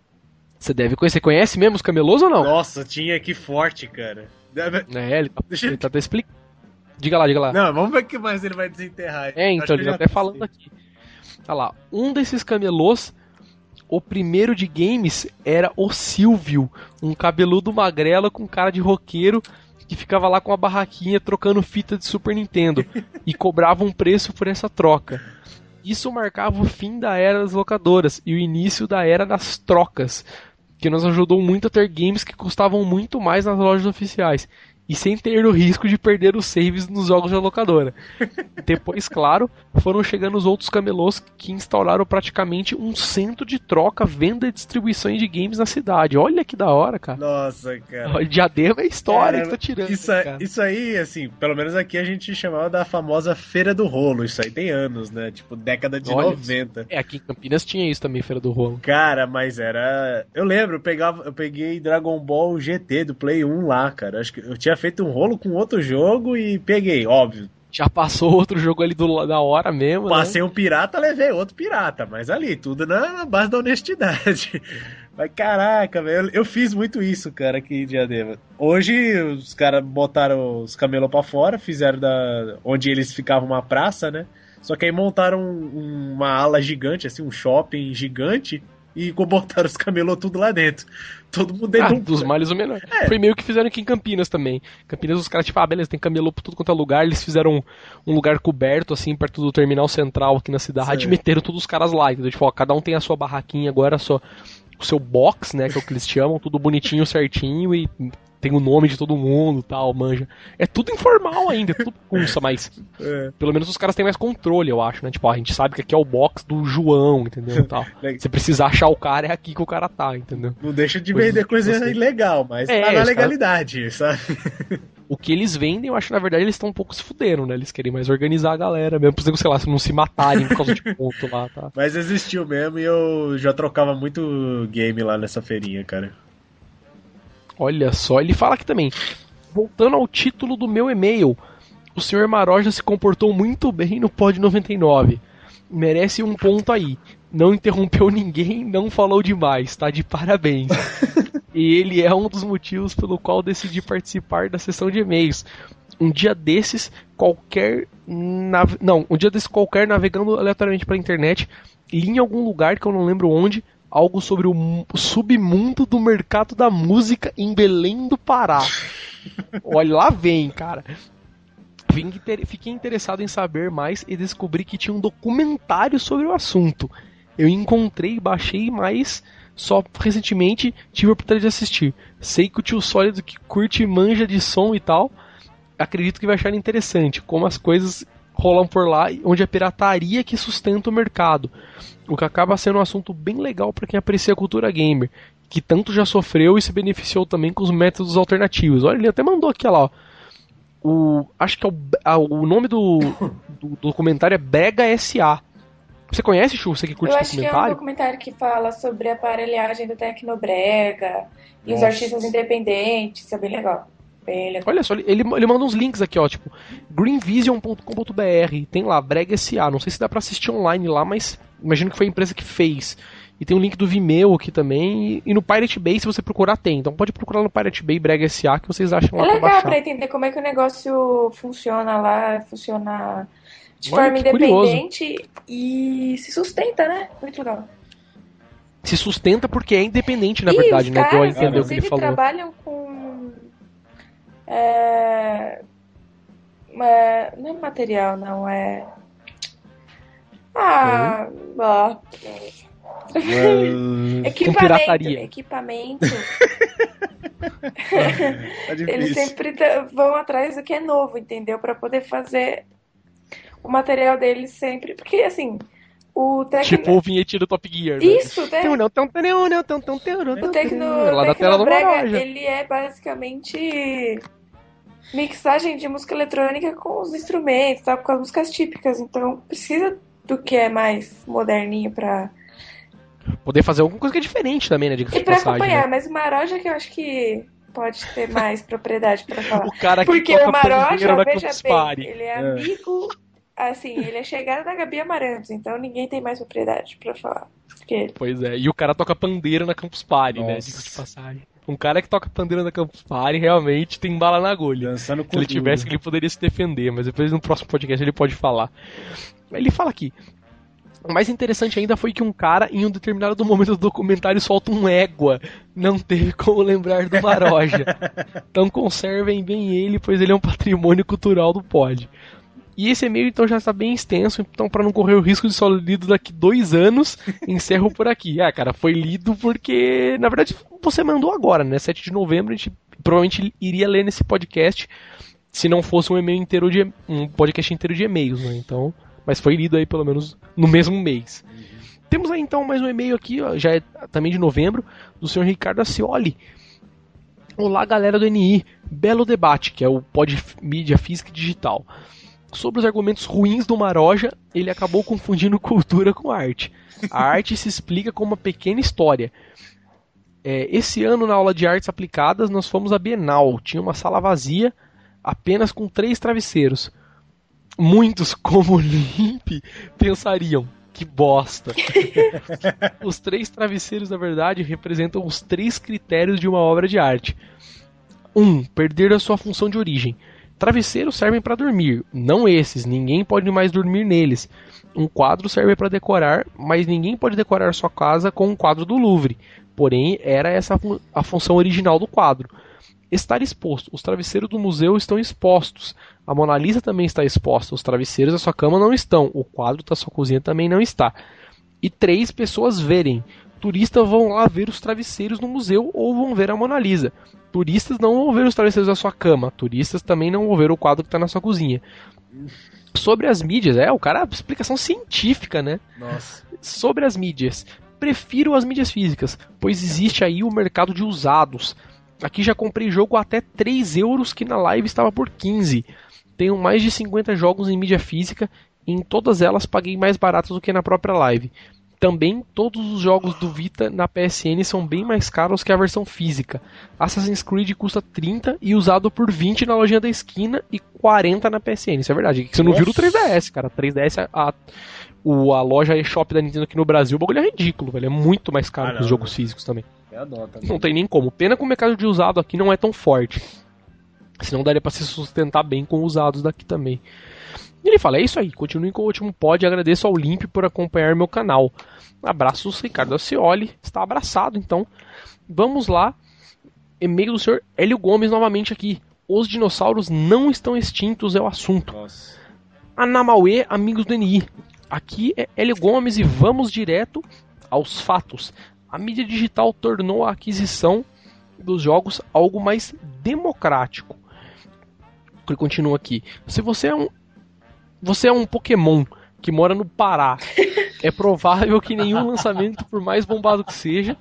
Você deve conhecer. Conhece mesmo os camelôs ou não? Nossa, tinha que forte, cara. É, ele tá, Deixa... ele tá até explicando. Diga lá, diga lá. Não, vamos ver o que mais ele vai desenterrar. É, então, ele tá até falando aqui. Olha lá, um desses camelôs, o primeiro de games, era o Silvio, um cabeludo magrelo com cara de roqueiro que ficava lá com a barraquinha trocando fita de Super Nintendo (laughs) e cobrava um preço por essa troca. Isso marcava o fim da era das locadoras e o início da era das trocas, que nos ajudou muito a ter games que custavam muito mais nas lojas oficiais. E sem ter o risco de perder os saves nos jogos da locadora. (laughs) Depois, claro, foram chegando os outros camelôs que instauraram praticamente um centro de troca, venda e distribuição de games na cidade. Olha que da hora, cara. Nossa, cara. Diadema é história cara, que tá tirando. Isso, isso aí, assim, pelo menos aqui a gente chamava da famosa Feira do Rolo. Isso aí tem anos, né? Tipo, década de Olha, 90. É, aqui em Campinas tinha isso também, Feira do Rolo. Cara, mas era. Eu lembro, eu, pegava, eu peguei Dragon Ball GT do Play 1 lá, cara. Acho que eu tinha feito um rolo com outro jogo e peguei, óbvio. Já passou (laughs) outro jogo ali do, da hora mesmo. Né? Passei né? um pirata, levei outro pirata, mas ali, tudo na, na base da honestidade. (laughs) Mas caraca, velho, eu, eu, fiz muito isso, cara, aqui em Diadema. Hoje os caras botaram os camelô pra fora, fizeram da. onde eles ficavam uma praça, né? Só que aí montaram um, uma ala gigante, assim, um shopping gigante, e (laughs) botaram os camelô tudo lá dentro. Todo mundo dentro. Ah, dos males o menor. É. Foi meio que fizeram aqui em Campinas também. Campinas, os caras, tipo, ah, beleza, tem camelô por tudo quanto é lugar. Eles fizeram um, lugar coberto, assim, perto do terminal central aqui na cidade, e meteram todos os caras lá. Entendeu? Tipo, ó, cada um tem a sua barraquinha agora, sua, o seu box, né, que é o que eles chamam, tudo bonitinho, certinho, e tem o nome de todo mundo tal, manja. É tudo informal ainda, é tudo bagunça, mas (laughs) é. pelo menos os caras têm mais controle, eu acho, né? Tipo, a gente sabe que aqui é o box do João, entendeu? (laughs) Tal. Se precisar achar o cara, é aqui que o cara tá, entendeu? Não deixa de vender coisa você... ilegal, mas é, tá na legalidade, cara... sabe? (laughs) O que eles vendem, eu acho na verdade eles estão um pouco se fudendo, né? Eles querem mais organizar a galera, mesmo por sei lá, se não se matarem por causa de ponto lá, tá? Mas existiu mesmo e eu já trocava muito game lá nessa feirinha, cara. Olha só, ele fala aqui também. Voltando ao título do meu e-mail, o Sr. Maroja se comportou muito bem no Pod 99. Merece um ponto aí. Não interrompeu ninguém, não falou demais, tá de parabéns. (laughs) e ele é um dos motivos pelo qual decidi participar da sessão de e-mails. Um dia desses, qualquer. Nav... Não, um dia desses, qualquer navegando aleatoriamente pela internet, li em algum lugar que eu não lembro onde, algo sobre o submundo do mercado da música em Belém do Pará. Olha, lá vem, cara. Fiquei interessado em saber mais e descobri que tinha um documentário sobre o assunto. Eu encontrei, baixei, mas só recentemente tive a oportunidade de assistir. Sei que o tio Sólido que curte manja de som e tal, acredito que vai achar interessante como as coisas rolam por lá, onde a pirataria que sustenta o mercado. O que acaba sendo um assunto bem legal para quem aprecia a cultura gamer, que tanto já sofreu e se beneficiou também com os métodos alternativos. Olha, ele até mandou aqui, ó lá. O, acho que é o, a, o nome do, (laughs) do, do documentário é Brega SA. Você conhece, Chu? Você que curte Eu acho que é um documentário que fala sobre a aparelhagem do Tecnobrega e Nossa. os artistas independentes. Isso é bem legal. Olha só, ele, ele manda uns links aqui, ó, tipo, greenvision.com.br, tem lá, Brega SA, não sei se dá pra assistir online lá, mas imagino que foi a empresa que fez. E tem um link do Vimeo aqui também, e, no Pirate Bay, se você procurar, tem. Então pode procurar no Pirate Bay Brega SA, que vocês acham lá É legal pra, pra entender como é que o negócio funciona lá, funciona de Olha, forma independente curioso. e se sustenta, né? Muito legal se sustenta porque é independente, na e verdade, né? Caras, entendeu o que ele falou. trabalham com é, é, não é material, não, é. Ah, ó. (laughs) equipamento. Equipamento. (laughs) tá Eles sempre vão atrás do que é novo, entendeu? Para poder fazer o material deles sempre. Porque assim. O tecno... Tipo o vinhetinho do Top Gear. Né? Isso, né? O tecno... Lá da tela do Ele é basicamente mixagem de música eletrônica com os instrumentos, tá? com as músicas típicas. Então precisa do que é mais moderninho pra. Poder fazer alguma coisa que é diferente também, né? De e pra passagem, acompanhar, né? mas o Maroja que eu acho que pode ter mais propriedade pra (laughs) falar. O cara que Porque o Maroja, veja bem, ele é, é, amigo, assim, ele é chegado da Gabi Amarantos, então ninguém tem mais propriedade pra falar. Pois é, e o cara toca pandeira na Campus Party, Nossa. né? Diga de passagem. Um cara que toca pandeira na Campus Party realmente tem bala na agulha. Dançando Se ele tivesse, ele poderia se defender, mas depois no próximo podcast ele pode falar. Ele fala aqui. O mais interessante ainda foi que um cara, em um determinado momento do documentário, solta um égua. Não teve como lembrar do Maroja. (laughs) então conservem bem ele, pois ele é um patrimônio cultural do pod. E esse e-mail então já está bem extenso, então para não correr o risco de só lido daqui dois anos, (laughs) encerro por aqui. Ah, cara, foi lido porque, na verdade, você mandou agora, né? 7 de novembro, a gente provavelmente iria ler nesse podcast se não fosse um e-mail inteiro de um podcast inteiro de e-mails, né? Então, mas foi lido aí pelo menos no mesmo mês. Temos aí então mais um e-mail aqui, ó, já é também de novembro, do senhor Ricardo Acioli. Olá, galera do NI. Belo debate, que é o Pod Mídia Física e Digital. Sobre os argumentos ruins do Maroja, ele acabou confundindo (laughs) cultura com arte. A arte se explica com uma pequena história. É, esse ano, na aula de artes aplicadas, nós fomos à Bienal. Tinha uma sala vazia, apenas com três travesseiros. Muitos, (laughs) como Limp, pensariam: que bosta. (laughs) os três travesseiros, na verdade, representam os três critérios de uma obra de arte. 1. Um, perder a sua função de origem. Travesseiros servem para dormir, não esses, ninguém pode mais dormir neles. Um quadro serve para decorar, mas ninguém pode decorar sua casa com um quadro do Louvre. Porém, era essa a função original do quadro. Estar exposto. Os travesseiros do museu estão expostos. A Mona Lisa também está exposta. Os travesseiros da sua cama não estão. O quadro da sua cozinha também não está. E três pessoas verem. Turistas vão lá ver os travesseiros no museu ou vão ver a Mona Lisa. Turistas não vão ver os travesseiros da sua cama. Turistas também não vão ver o quadro que está na sua cozinha. Sobre as mídias, é, o cara, explicação científica, né? Nossa. Sobre as mídias. Prefiro as mídias físicas, pois existe aí o mercado de usados. Aqui já comprei jogo até 3 euros que na live estava por 15. Tenho mais de 50 jogos em mídia física e em todas elas paguei mais barato do que na própria live. Também todos os jogos do Vita na PSN são bem mais caros que a versão física. Assassin's Creed custa 30 e usado por 20 na lojinha da esquina e 40 na PSN. Isso é verdade. Você não viu o 3DS, cara. 3DS, a, o, a loja eShop da Nintendo aqui no Brasil, o bagulho é ridículo, velho. É muito mais caro ah, que os jogos físicos também. É não tem nem como. Pena que o mercado de usado aqui não é tão forte. Senão daria para se sustentar bem com usados daqui também. E ele fala: é isso aí, continue com o último pod. Agradeço ao Limp por acompanhar meu canal. Abraços, Ricardo Acioli. Está abraçado, então. Vamos lá. E-mail do senhor Hélio Gomes novamente aqui. Os dinossauros não estão extintos, é o assunto. Nossa. Anamauê, amigos do NI. Aqui é Hélio Gomes e vamos direto aos fatos a mídia digital tornou a aquisição dos jogos algo mais democrático. Ele continua aqui. Se você é um você é um Pokémon que mora no Pará, é provável que nenhum lançamento, por mais bombado que seja,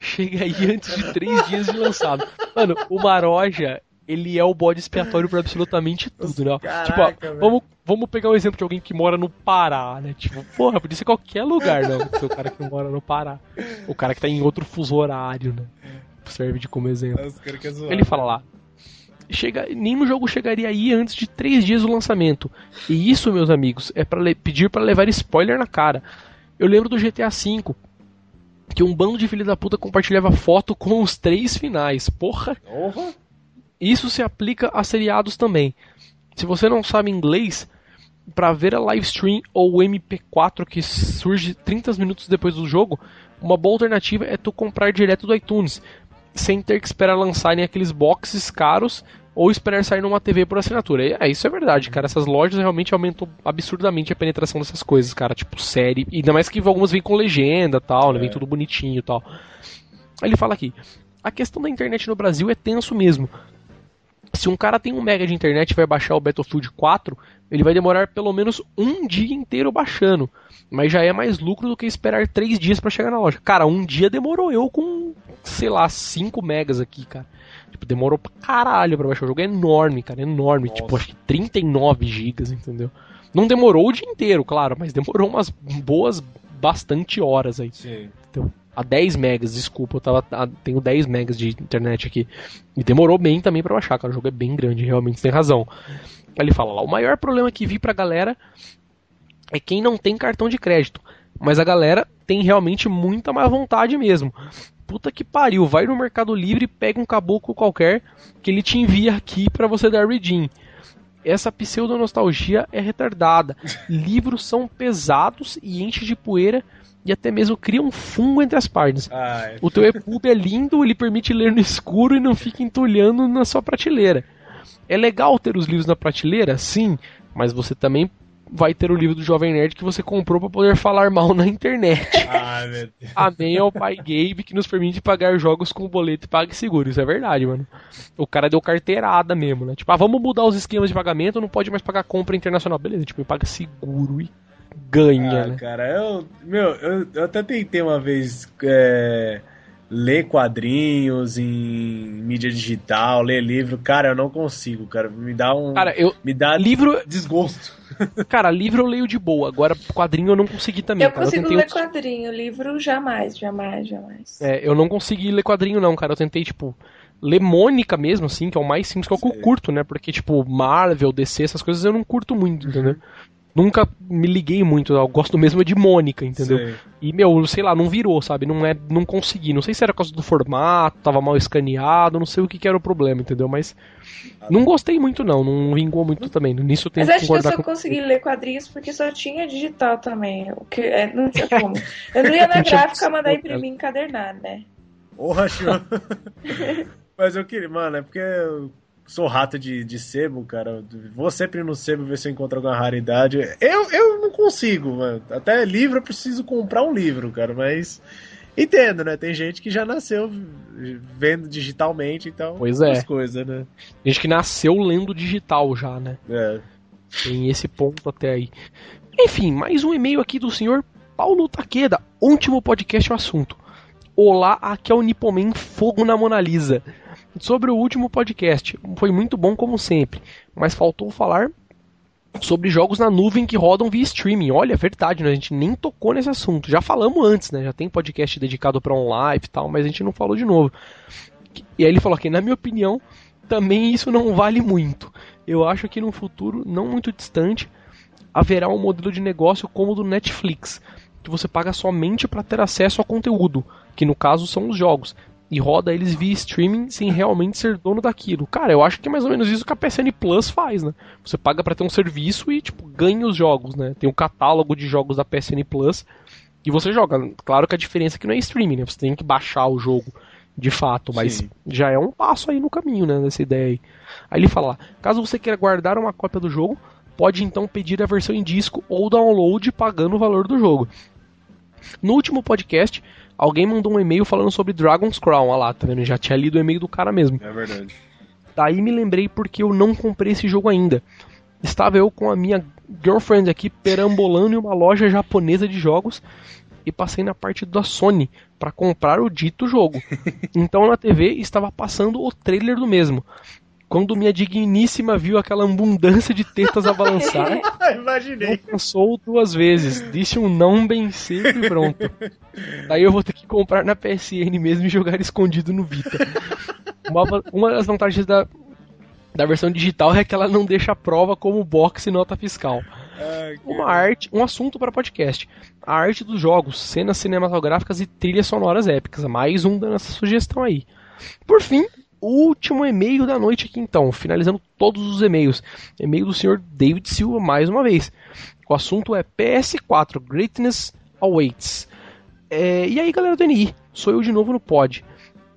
chegue aí antes de três dias de lançado. Mano, o Maroja, ele é o bode expiatório para absolutamente tudo, né? Caraca, tipo, ó, vamos, vamos pegar um exemplo de alguém que mora no Pará, né? Tipo, porra, podia ser qualquer lugar, não. o cara que mora no Pará. O cara que tá em outro fuso horário, né? Serve de como exemplo. Ele fala lá. Chega, nenhum jogo chegaria aí antes de três dias do lançamento. E isso, meus amigos, é para pedir para levar spoiler na cara. Eu lembro do GTA V, que um bando de filha da puta compartilhava foto com os três finais. Porra! Uhum. Isso se aplica a seriados também. Se você não sabe inglês, para ver a live stream ou o MP4 que surge 30 minutos depois do jogo, uma boa alternativa é tu comprar direto do iTunes, sem ter que esperar lançarem aqueles boxes caros ou esperar sair numa TV por assinatura. É, isso é verdade, cara. Essas lojas realmente aumentam absurdamente a penetração dessas coisas, cara. Tipo, série. Ainda mais que algumas vêm com legenda tal, né? Vem é. tudo bonitinho e tal. Ele fala aqui. A questão da internet no Brasil é tenso mesmo. Se um cara tem um mega de internet e vai baixar o Battlefield 4, ele vai demorar pelo menos um dia inteiro baixando. Mas já é mais lucro do que esperar três dias para chegar na loja. Cara, um dia demorou eu com, sei lá, 5 megas aqui, cara. Tipo, demorou pra caralho pra baixar. O jogo é enorme, cara, enorme. Nossa. Tipo, acho que 39 gigas, entendeu? Não demorou o dia inteiro, claro, mas demorou umas boas, bastante horas aí. Sim. Então, a 10 megas, desculpa, eu tava, a, tenho 10 megas de internet aqui. E demorou bem também para baixar, cara. O jogo é bem grande, realmente, tem razão. Ele fala lá: o maior problema que vi pra galera é quem não tem cartão de crédito. Mas a galera tem realmente muita má vontade mesmo. Puta que pariu, vai no Mercado Livre e pega um caboclo qualquer que ele te envia aqui para você dar redeem. Essa pseudo-nostalgia é retardada. (laughs) Livros são pesados e enchem de poeira e até mesmo cria um fungo entre as páginas. Ai, o teu EPUB é lindo, ele permite ler no escuro e não fica entulhando na sua prateleira. É legal ter os livros na prateleira, sim, mas você também vai ter o livro do Jovem Nerd que você comprou para poder falar mal na internet. (laughs) Ah, meu Deus. Amém ao pai Gabe que nos permite pagar jogos com boleto e pague seguro. Isso é verdade, mano. O cara deu carteirada mesmo, né? Tipo, ah, vamos mudar os esquemas de pagamento, não pode mais pagar compra internacional. Beleza, tipo, paga seguro e ganha, ah, né? Cara, eu. Meu, eu, eu até tentei uma vez. É ler quadrinhos em mídia digital, ler livro, cara, eu não consigo, cara. Me dá um. Cara, eu. Me dá livro. Desgosto. (laughs) Cara, livro eu leio de boa. Agora, quadrinho eu não consegui também. Eu cara. consigo eu ler outros... quadrinho, livro jamais, jamais, jamais. É, eu não consegui ler quadrinho, não, cara. Eu tentei, tipo, ler Mônica mesmo, assim, que é o mais simples, que é o que eu curto, né? Porque, tipo, Marvel, DC, essas coisas eu não curto muito, entendeu? Nunca me liguei muito. Eu gosto mesmo de Mônica, entendeu? Sei. E, meu, sei lá, não virou, sabe? Não é, não consegui. Não sei se era por causa do formato, tava mal escaneado, não sei o que, que era o problema, entendeu? Mas não gostei muito, não. Não vingou muito também. Nisso eu tenho Mas acho que eu só com... consegui ler quadrinhos porque só tinha digital também. O que, é, não tinha como. Eu não ia na (laughs) gráfica mandar imprimir encadernado, né? Porra, show. (laughs) Mas eu queria, mano, é porque sou rato de, de sebo, cara. Vou sempre no sebo ver se eu encontro alguma raridade. Eu, eu não consigo, mano. Até livro eu preciso comprar um livro, cara, mas. Entendo, né? Tem gente que já nasceu vendo digitalmente, então. Pois é. Coisas, né? Gente que nasceu lendo digital já, né? É. Tem esse ponto até aí. Enfim, mais um e-mail aqui do senhor Paulo Taqueda. Último podcast o assunto. Olá, aqui é o Nipomen Fogo na Mona Lisa. Sobre o último podcast, foi muito bom como sempre, mas faltou falar sobre jogos na nuvem que rodam via streaming. Olha, é verdade, né? a gente nem tocou nesse assunto. Já falamos antes, né? Já tem podcast dedicado para online e tal, mas a gente não falou de novo. E aí ele falou que, na minha opinião, também isso não vale muito. Eu acho que no futuro, não muito distante, haverá um modelo de negócio como o do Netflix, que você paga somente para ter acesso ao conteúdo, que no caso são os jogos, e roda eles via streaming sem realmente ser dono daquilo. Cara, eu acho que é mais ou menos isso que a PSN Plus faz, né? Você paga para ter um serviço e, tipo, ganha os jogos, né? Tem um catálogo de jogos da PSN Plus e você joga. Claro que a diferença é que não é streaming, né? Você tem que baixar o jogo de fato, mas Sim. já é um passo aí no caminho, né? Nessa ideia aí. Aí ele fala: caso você queira guardar uma cópia do jogo, pode então pedir a versão em disco ou download pagando o valor do jogo. No último podcast, Alguém mandou um e-mail falando sobre Dragon's Crown. Olha lá, tá vendo? Já tinha lido o e-mail do cara mesmo. É verdade. Daí me lembrei porque eu não comprei esse jogo ainda. Estava eu com a minha girlfriend aqui perambulando em uma loja japonesa de jogos e passei na parte da Sony para comprar o dito jogo. (laughs) Então na TV estava passando o trailer do mesmo. Quando minha digníssima viu aquela abundância de tetas a balançar, (laughs) Imaginei. não pensou duas vezes. Disse um não bem cedo e pronto. Daí eu vou ter que comprar na PSN mesmo e jogar escondido no Vita. Uma, uma das vantagens da, da versão digital é que ela não deixa a prova como box e nota fiscal. uma arte, um assunto para podcast. A arte dos jogos, cenas cinematográficas e trilhas sonoras épicas. Mais um da nossa sugestão aí. Por fim, último e-mail da noite aqui então, finalizando todos os e-mails. E-mail do senhor David Silva mais uma vez. O assunto é PS4 Greatness Awaits. É, e aí galera do NI, sou eu de novo no pod.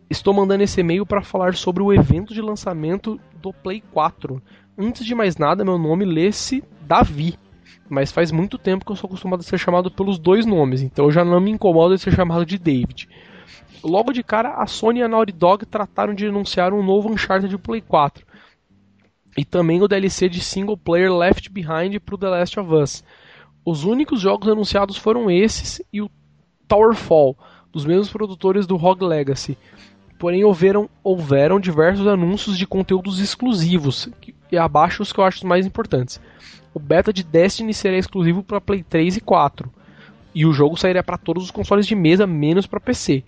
Estou mandando esse e-mail para falar sobre o evento de lançamento do Play 4. Antes de mais nada, meu nome lê-se Davi, mas faz muito tempo que eu sou acostumado a ser chamado pelos dois nomes, então eu já não me incomodo de ser chamado de David. Logo de cara, a Sony e a Naughty Dog trataram de anunciar um novo Uncharted de Play 4. E também o DLC de single player Left Behind para o The Last of Us. Os únicos jogos anunciados foram esses e o Towerfall, dos mesmos produtores do Rogue Legacy. Porém, houveram, houveram diversos anúncios de conteúdos exclusivos, e abaixo os que eu acho mais importantes. O beta de Destiny será exclusivo para Play 3 e 4, e o jogo sairia para todos os consoles de mesa, menos para PC.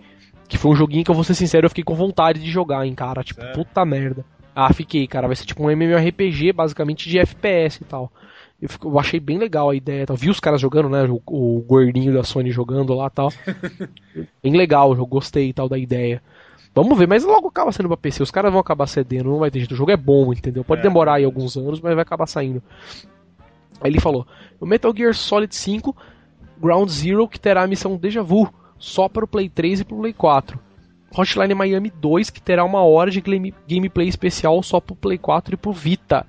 Que foi um joguinho que eu vou ser sincero, eu fiquei com vontade de jogar, hein, cara. Tipo, puta merda. Ah, fiquei, cara. Vai ser tipo um MMORPG, basicamente, de FPS e tal. Eu, fico, eu achei bem legal a ideia. Tal. Vi os caras jogando, né? O, o gordinho da Sony jogando lá e tal. (laughs) bem legal, eu gostei tal da ideia. Vamos ver, mas logo acaba sendo pra PC. Os caras vão acabar cedendo, não vai ter jeito. O jogo é bom, entendeu? Pode é. demorar aí alguns anos, mas vai acabar saindo. Aí ele falou: o Metal Gear Solid 5 Ground Zero, que terá a missão Deja Vu só para o Play 3 e para o Play 4. Hotline Miami 2, que terá uma hora de game, gameplay especial só pro Play 4 e pro Vita.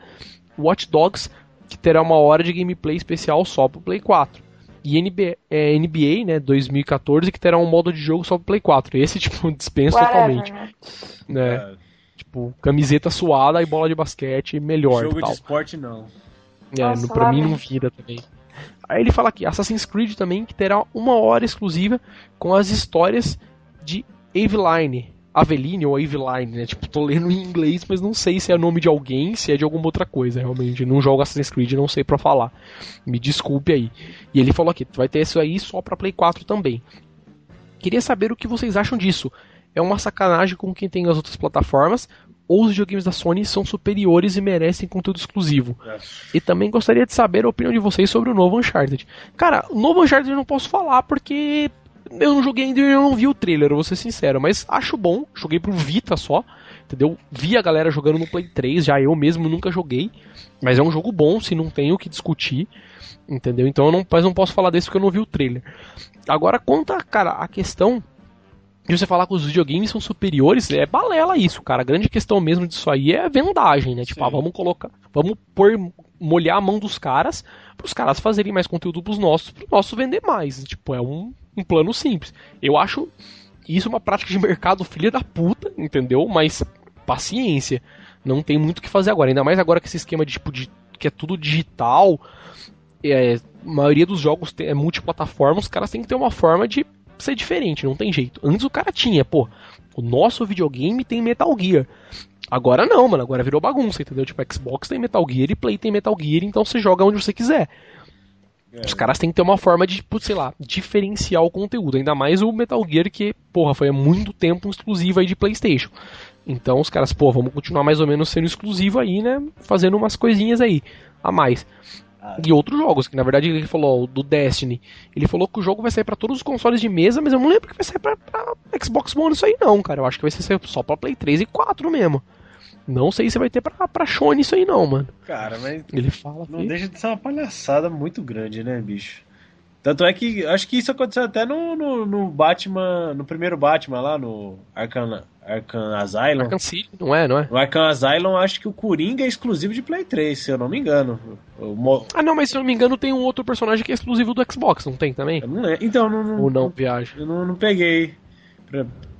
Watch Dogs, que terá uma hora de gameplay especial só pro Play 4. E NBA, é, NBA, né, 2014, que terá um modo de jogo só pro Play 4. Esse, (laughs) tipo, dispensa totalmente. Né? né? É. Tipo, camiseta suada e bola de basquete melhor. Jogo de esporte não. É, Nossa, no, pra mim não vira também. Aí ele fala aqui, Assassin's Creed também, que terá uma hora exclusiva com as histórias de Aveline. Aveline ou Aveline, né? Tipo, tô lendo em inglês, mas não sei se é nome de alguém, se é de alguma outra coisa, realmente. Não jogo Assassin's Creed, não sei para falar. Me desculpe aí. E ele falou aqui, vai ter isso aí só pra Play 4 também. Queria saber o que vocês acham disso. É uma sacanagem com quem tem as outras plataformas, ou os videogames da Sony são superiores e merecem conteúdo exclusivo. É. E também gostaria de saber a opinião de vocês sobre o novo Uncharted. Cara, o novo Uncharted eu não posso falar porque eu não joguei ainda e eu não vi o trailer, vou ser sincero, mas acho bom. Joguei pro Vita só, entendeu? Vi a galera jogando no Play 3, já eu mesmo nunca joguei. Mas é um jogo bom, se não tem o que discutir, entendeu? Então eu não, mas não posso falar desse porque eu não vi o trailer. Agora, quanto a, cara, a questão de você falar que os videogames são superiores, é balela isso, cara. A grande questão mesmo disso aí é vendagem, né? Tipo, ah, vamos colocar, vamos pôr, molhar a mão dos caras, para os caras fazerem mais conteúdo pros nossos, pro nosso vender mais. Tipo, é um, um plano simples. Eu acho isso uma prática de mercado filha da puta, entendeu? Mas paciência. Não tem muito o que fazer agora. Ainda mais agora que esse esquema de tipo de que é tudo digital. É, a maioria dos jogos é multiplataforma, os caras têm que ter uma forma de ser diferente, não tem jeito. Antes o cara tinha, pô, o nosso videogame tem Metal Gear. Agora não, mano, agora virou bagunça, entendeu? Tipo, Xbox tem Metal Gear e Play tem Metal Gear, então você joga onde você quiser. É. Os caras têm que ter uma forma de, sei lá, diferenciar o conteúdo. Ainda mais o Metal Gear que, porra, foi há muito tempo exclusivo aí de PlayStation. Então os caras, pô, vamos continuar mais ou menos sendo exclusivo aí, né? Fazendo umas coisinhas aí a mais. Ah. E outros jogos, que na verdade ele falou, do Destiny. Ele falou que o jogo vai sair para todos os consoles de mesa, mas eu não lembro que vai sair pra, pra Xbox One isso aí não, cara. Eu acho que vai ser só pra Play 3 e 4 mesmo. Não sei se vai ter pra, pra Sony isso aí não, mano. Cara, mas. Ele fala. Não que... deixa de ser uma palhaçada muito grande, né, bicho? Tanto é que acho que isso aconteceu até no, no, no Batman, no primeiro Batman lá, no Arkham, Arkham Asylum. Arkham City, não é, não é? No Arkham Asylum, acho que o Coringa é exclusivo de Play 3, se eu não me engano. O... Ah, não, mas se eu não me engano tem um outro personagem que é exclusivo do Xbox, não tem também? Não é. Então, não, não, Ou não, viagem. Eu não, não peguei.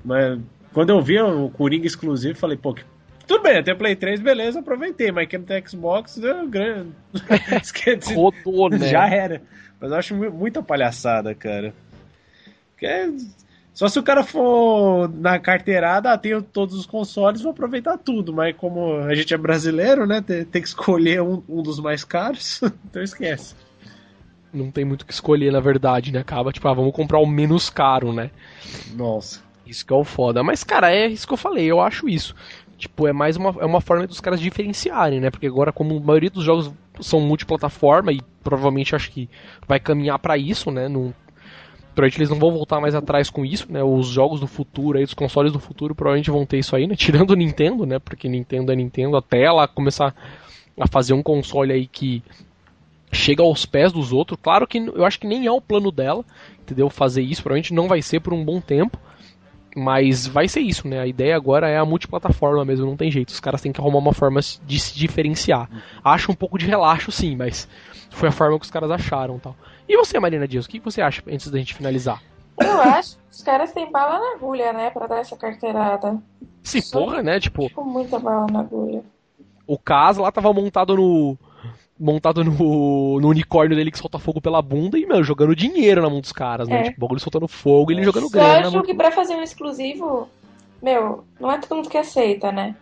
Mas quando eu vi o Coringa exclusivo, falei, pô, que tudo bem, até Play 3, beleza, aproveitei, mas quem não tem Xbox, deu grande. (laughs) Rodou, né? Já era. Mas eu acho muita palhaçada, cara. Porque só se o cara for na carteirada, ah, tenho todos os consoles, vou aproveitar tudo. Mas como a gente é brasileiro, né? Tem, tem que escolher um, um dos mais caros, (laughs) então esquece. Não tem muito o que escolher, na verdade, né? Acaba, tipo, ah, vamos comprar o menos caro, né? Nossa. Isso que é o foda. Mas, cara, é isso que eu falei, eu acho isso. Tipo, é mais uma, é uma forma dos caras diferenciarem, né? Porque agora, como a maioria dos jogos são multiplataforma, e provavelmente acho que vai caminhar para isso, né? Não, provavelmente eles não vão voltar mais atrás com isso, né? Os jogos do futuro aí, os consoles do futuro provavelmente vão ter isso aí, né? (laughs) Tirando o Nintendo, né? Porque Nintendo é Nintendo, até ela começar a fazer um console aí que chega aos pés dos outros. Claro que eu acho que nem é o plano dela, entendeu? Fazer isso, provavelmente não vai ser por um bom tempo. Mas vai ser isso, né? A ideia agora é a multiplataforma mesmo, não tem jeito. Os caras têm que arrumar uma forma de se diferenciar. Acho um pouco de relaxo, sim, mas foi a forma que os caras acharam tal. E você, Marina Dias, o que você acha antes da gente finalizar? Eu acho que os caras têm bala na agulha, né? Pra dar essa carteirada. Sim, porra, né? Tipo. Tipo, muita bala na agulha. O caso lá tava montado no montado no, no unicórnio dele que solta fogo pela bunda e, meu, jogando dinheiro na mão dos caras, né? É. Tipo, o bagulho soltando fogo e ele jogando grana. Eu acho que pra fazer um exclusivo, meu, não é todo mundo que aceita, né?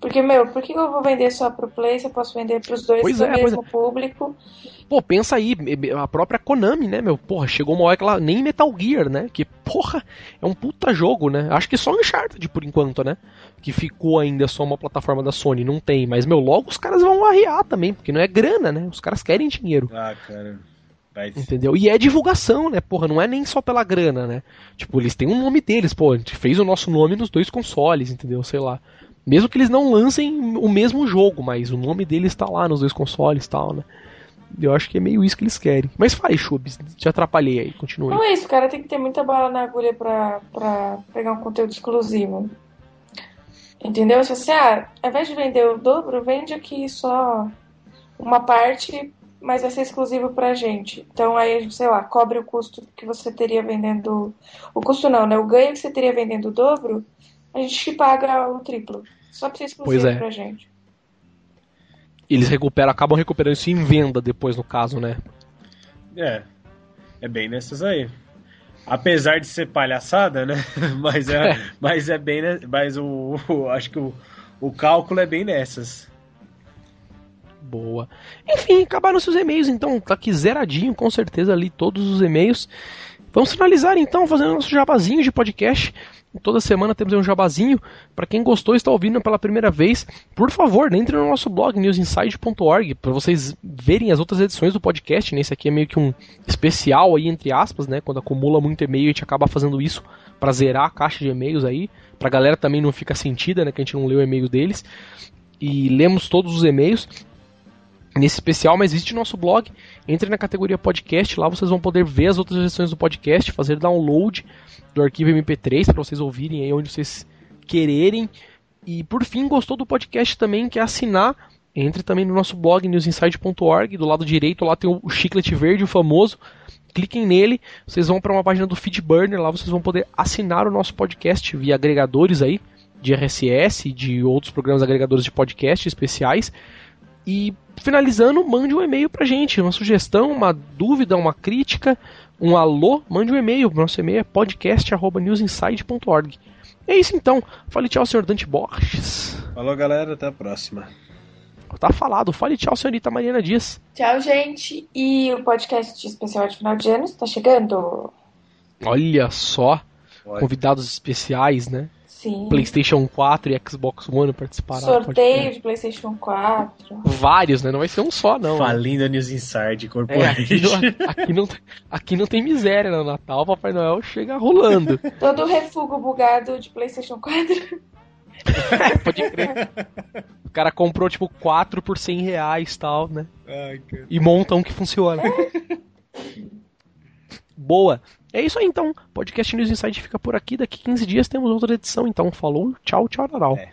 Porque, meu, por que eu vou vender só pro Play se eu posso vender pros dois pois é, mesmo é. público? Pô, pensa aí, a própria Konami, né, meu? Porra, chegou uma hora que ela. Nem Metal Gear, né? Que, porra, é um puta jogo, né? Acho que só Uncharted por enquanto, né? Que ficou ainda só uma plataforma da Sony, não tem. Mas, meu, logo os caras vão arriar também, porque não é grana, né? Os caras querem dinheiro. Ah, cara. Entendeu? E é divulgação, né? Porra, não é nem só pela grana, né? Tipo, eles têm um nome deles, pô, a gente fez o nosso nome nos dois consoles, entendeu? Sei lá. Mesmo que eles não lancem o mesmo jogo, mas o nome deles está lá nos dois consoles e tal, né? Eu acho que é meio isso que eles querem. Mas faz, Chubs, te atrapalhei aí, continue. Não é isso, cara, tem que ter muita bala na agulha pra, pra pegar um conteúdo exclusivo. Entendeu? Se você, ah, ao invés de vender o dobro, vende aqui só uma parte, mas vai ser exclusivo pra gente. Então aí sei lá, cobre o custo que você teria vendendo. O custo não, né? O ganho que você teria vendendo o dobro, a gente paga o triplo. Só pra ser exclusivo pois é. pra gente. Eles recuperam, acabam recuperando isso em venda depois, no caso, né? É. É bem nessas aí. Apesar de ser palhaçada, né? (laughs) mas, é, é. mas é bem. Mas o, o acho que o, o cálculo é bem nessas. Boa. Enfim, acabaram seus e-mails, então tá aqui zeradinho, com certeza ali todos os e-mails. Vamos finalizar então fazendo nosso jabazinho de podcast. Toda semana temos um jabazinho. Para quem gostou e está ouvindo pela primeira vez, por favor, entre no nosso blog newsinside.org para vocês verem as outras edições do podcast. Né? Esse aqui é meio que um especial aí entre aspas, né? Quando acumula muito e-mail, a gente acaba fazendo isso para zerar a caixa de e-mails aí, pra galera também não fica sentida, né, que a gente não leu o e-mail deles. E lemos todos os e-mails nesse especial, mas visite nosso blog, entre na categoria podcast, lá vocês vão poder ver as outras versões do podcast, fazer download do arquivo MP3 para vocês ouvirem aí onde vocês quererem. E por fim, gostou do podcast também, quer assinar, entre também no nosso blog newsinside.org, do lado direito lá tem o chiclete verde, o famoso. Cliquem nele, vocês vão para uma página do Feedburner, lá vocês vão poder assinar o nosso podcast via agregadores aí de RSS, de outros programas agregadores de podcast especiais. E finalizando, mande um e-mail pra gente, uma sugestão, uma dúvida, uma crítica, um alô, mande um e-mail. Nosso e-mail é podcast.newsinside.org. É isso então. Fale tchau, senhor Dante Borges. Falou, galera. Até a próxima. Tá falado. Fale tchau, senhorita Mariana Dias. Tchau, gente. E o podcast especial de final de ano está chegando. Olha só. Convidados especiais, né? Sim. PlayStation 4 e Xbox One participaram. Sorteio de PlayStation 4. Vários, né? Não vai ser um só, não. Falindo News Inside Corporation. É, aqui, não, aqui, não, aqui não tem miséria no Natal. O Papai Noel chega rolando. (laughs) Todo refúgio bugado de PlayStation 4. Pode crer. O cara comprou tipo 4 por 100 reais e tal, né? Ai, e monta um que funciona. Boa. É isso aí então. Podcast News Inside fica por aqui. Daqui 15 dias temos outra edição. Então, falou, tchau, tchau, tchau. É.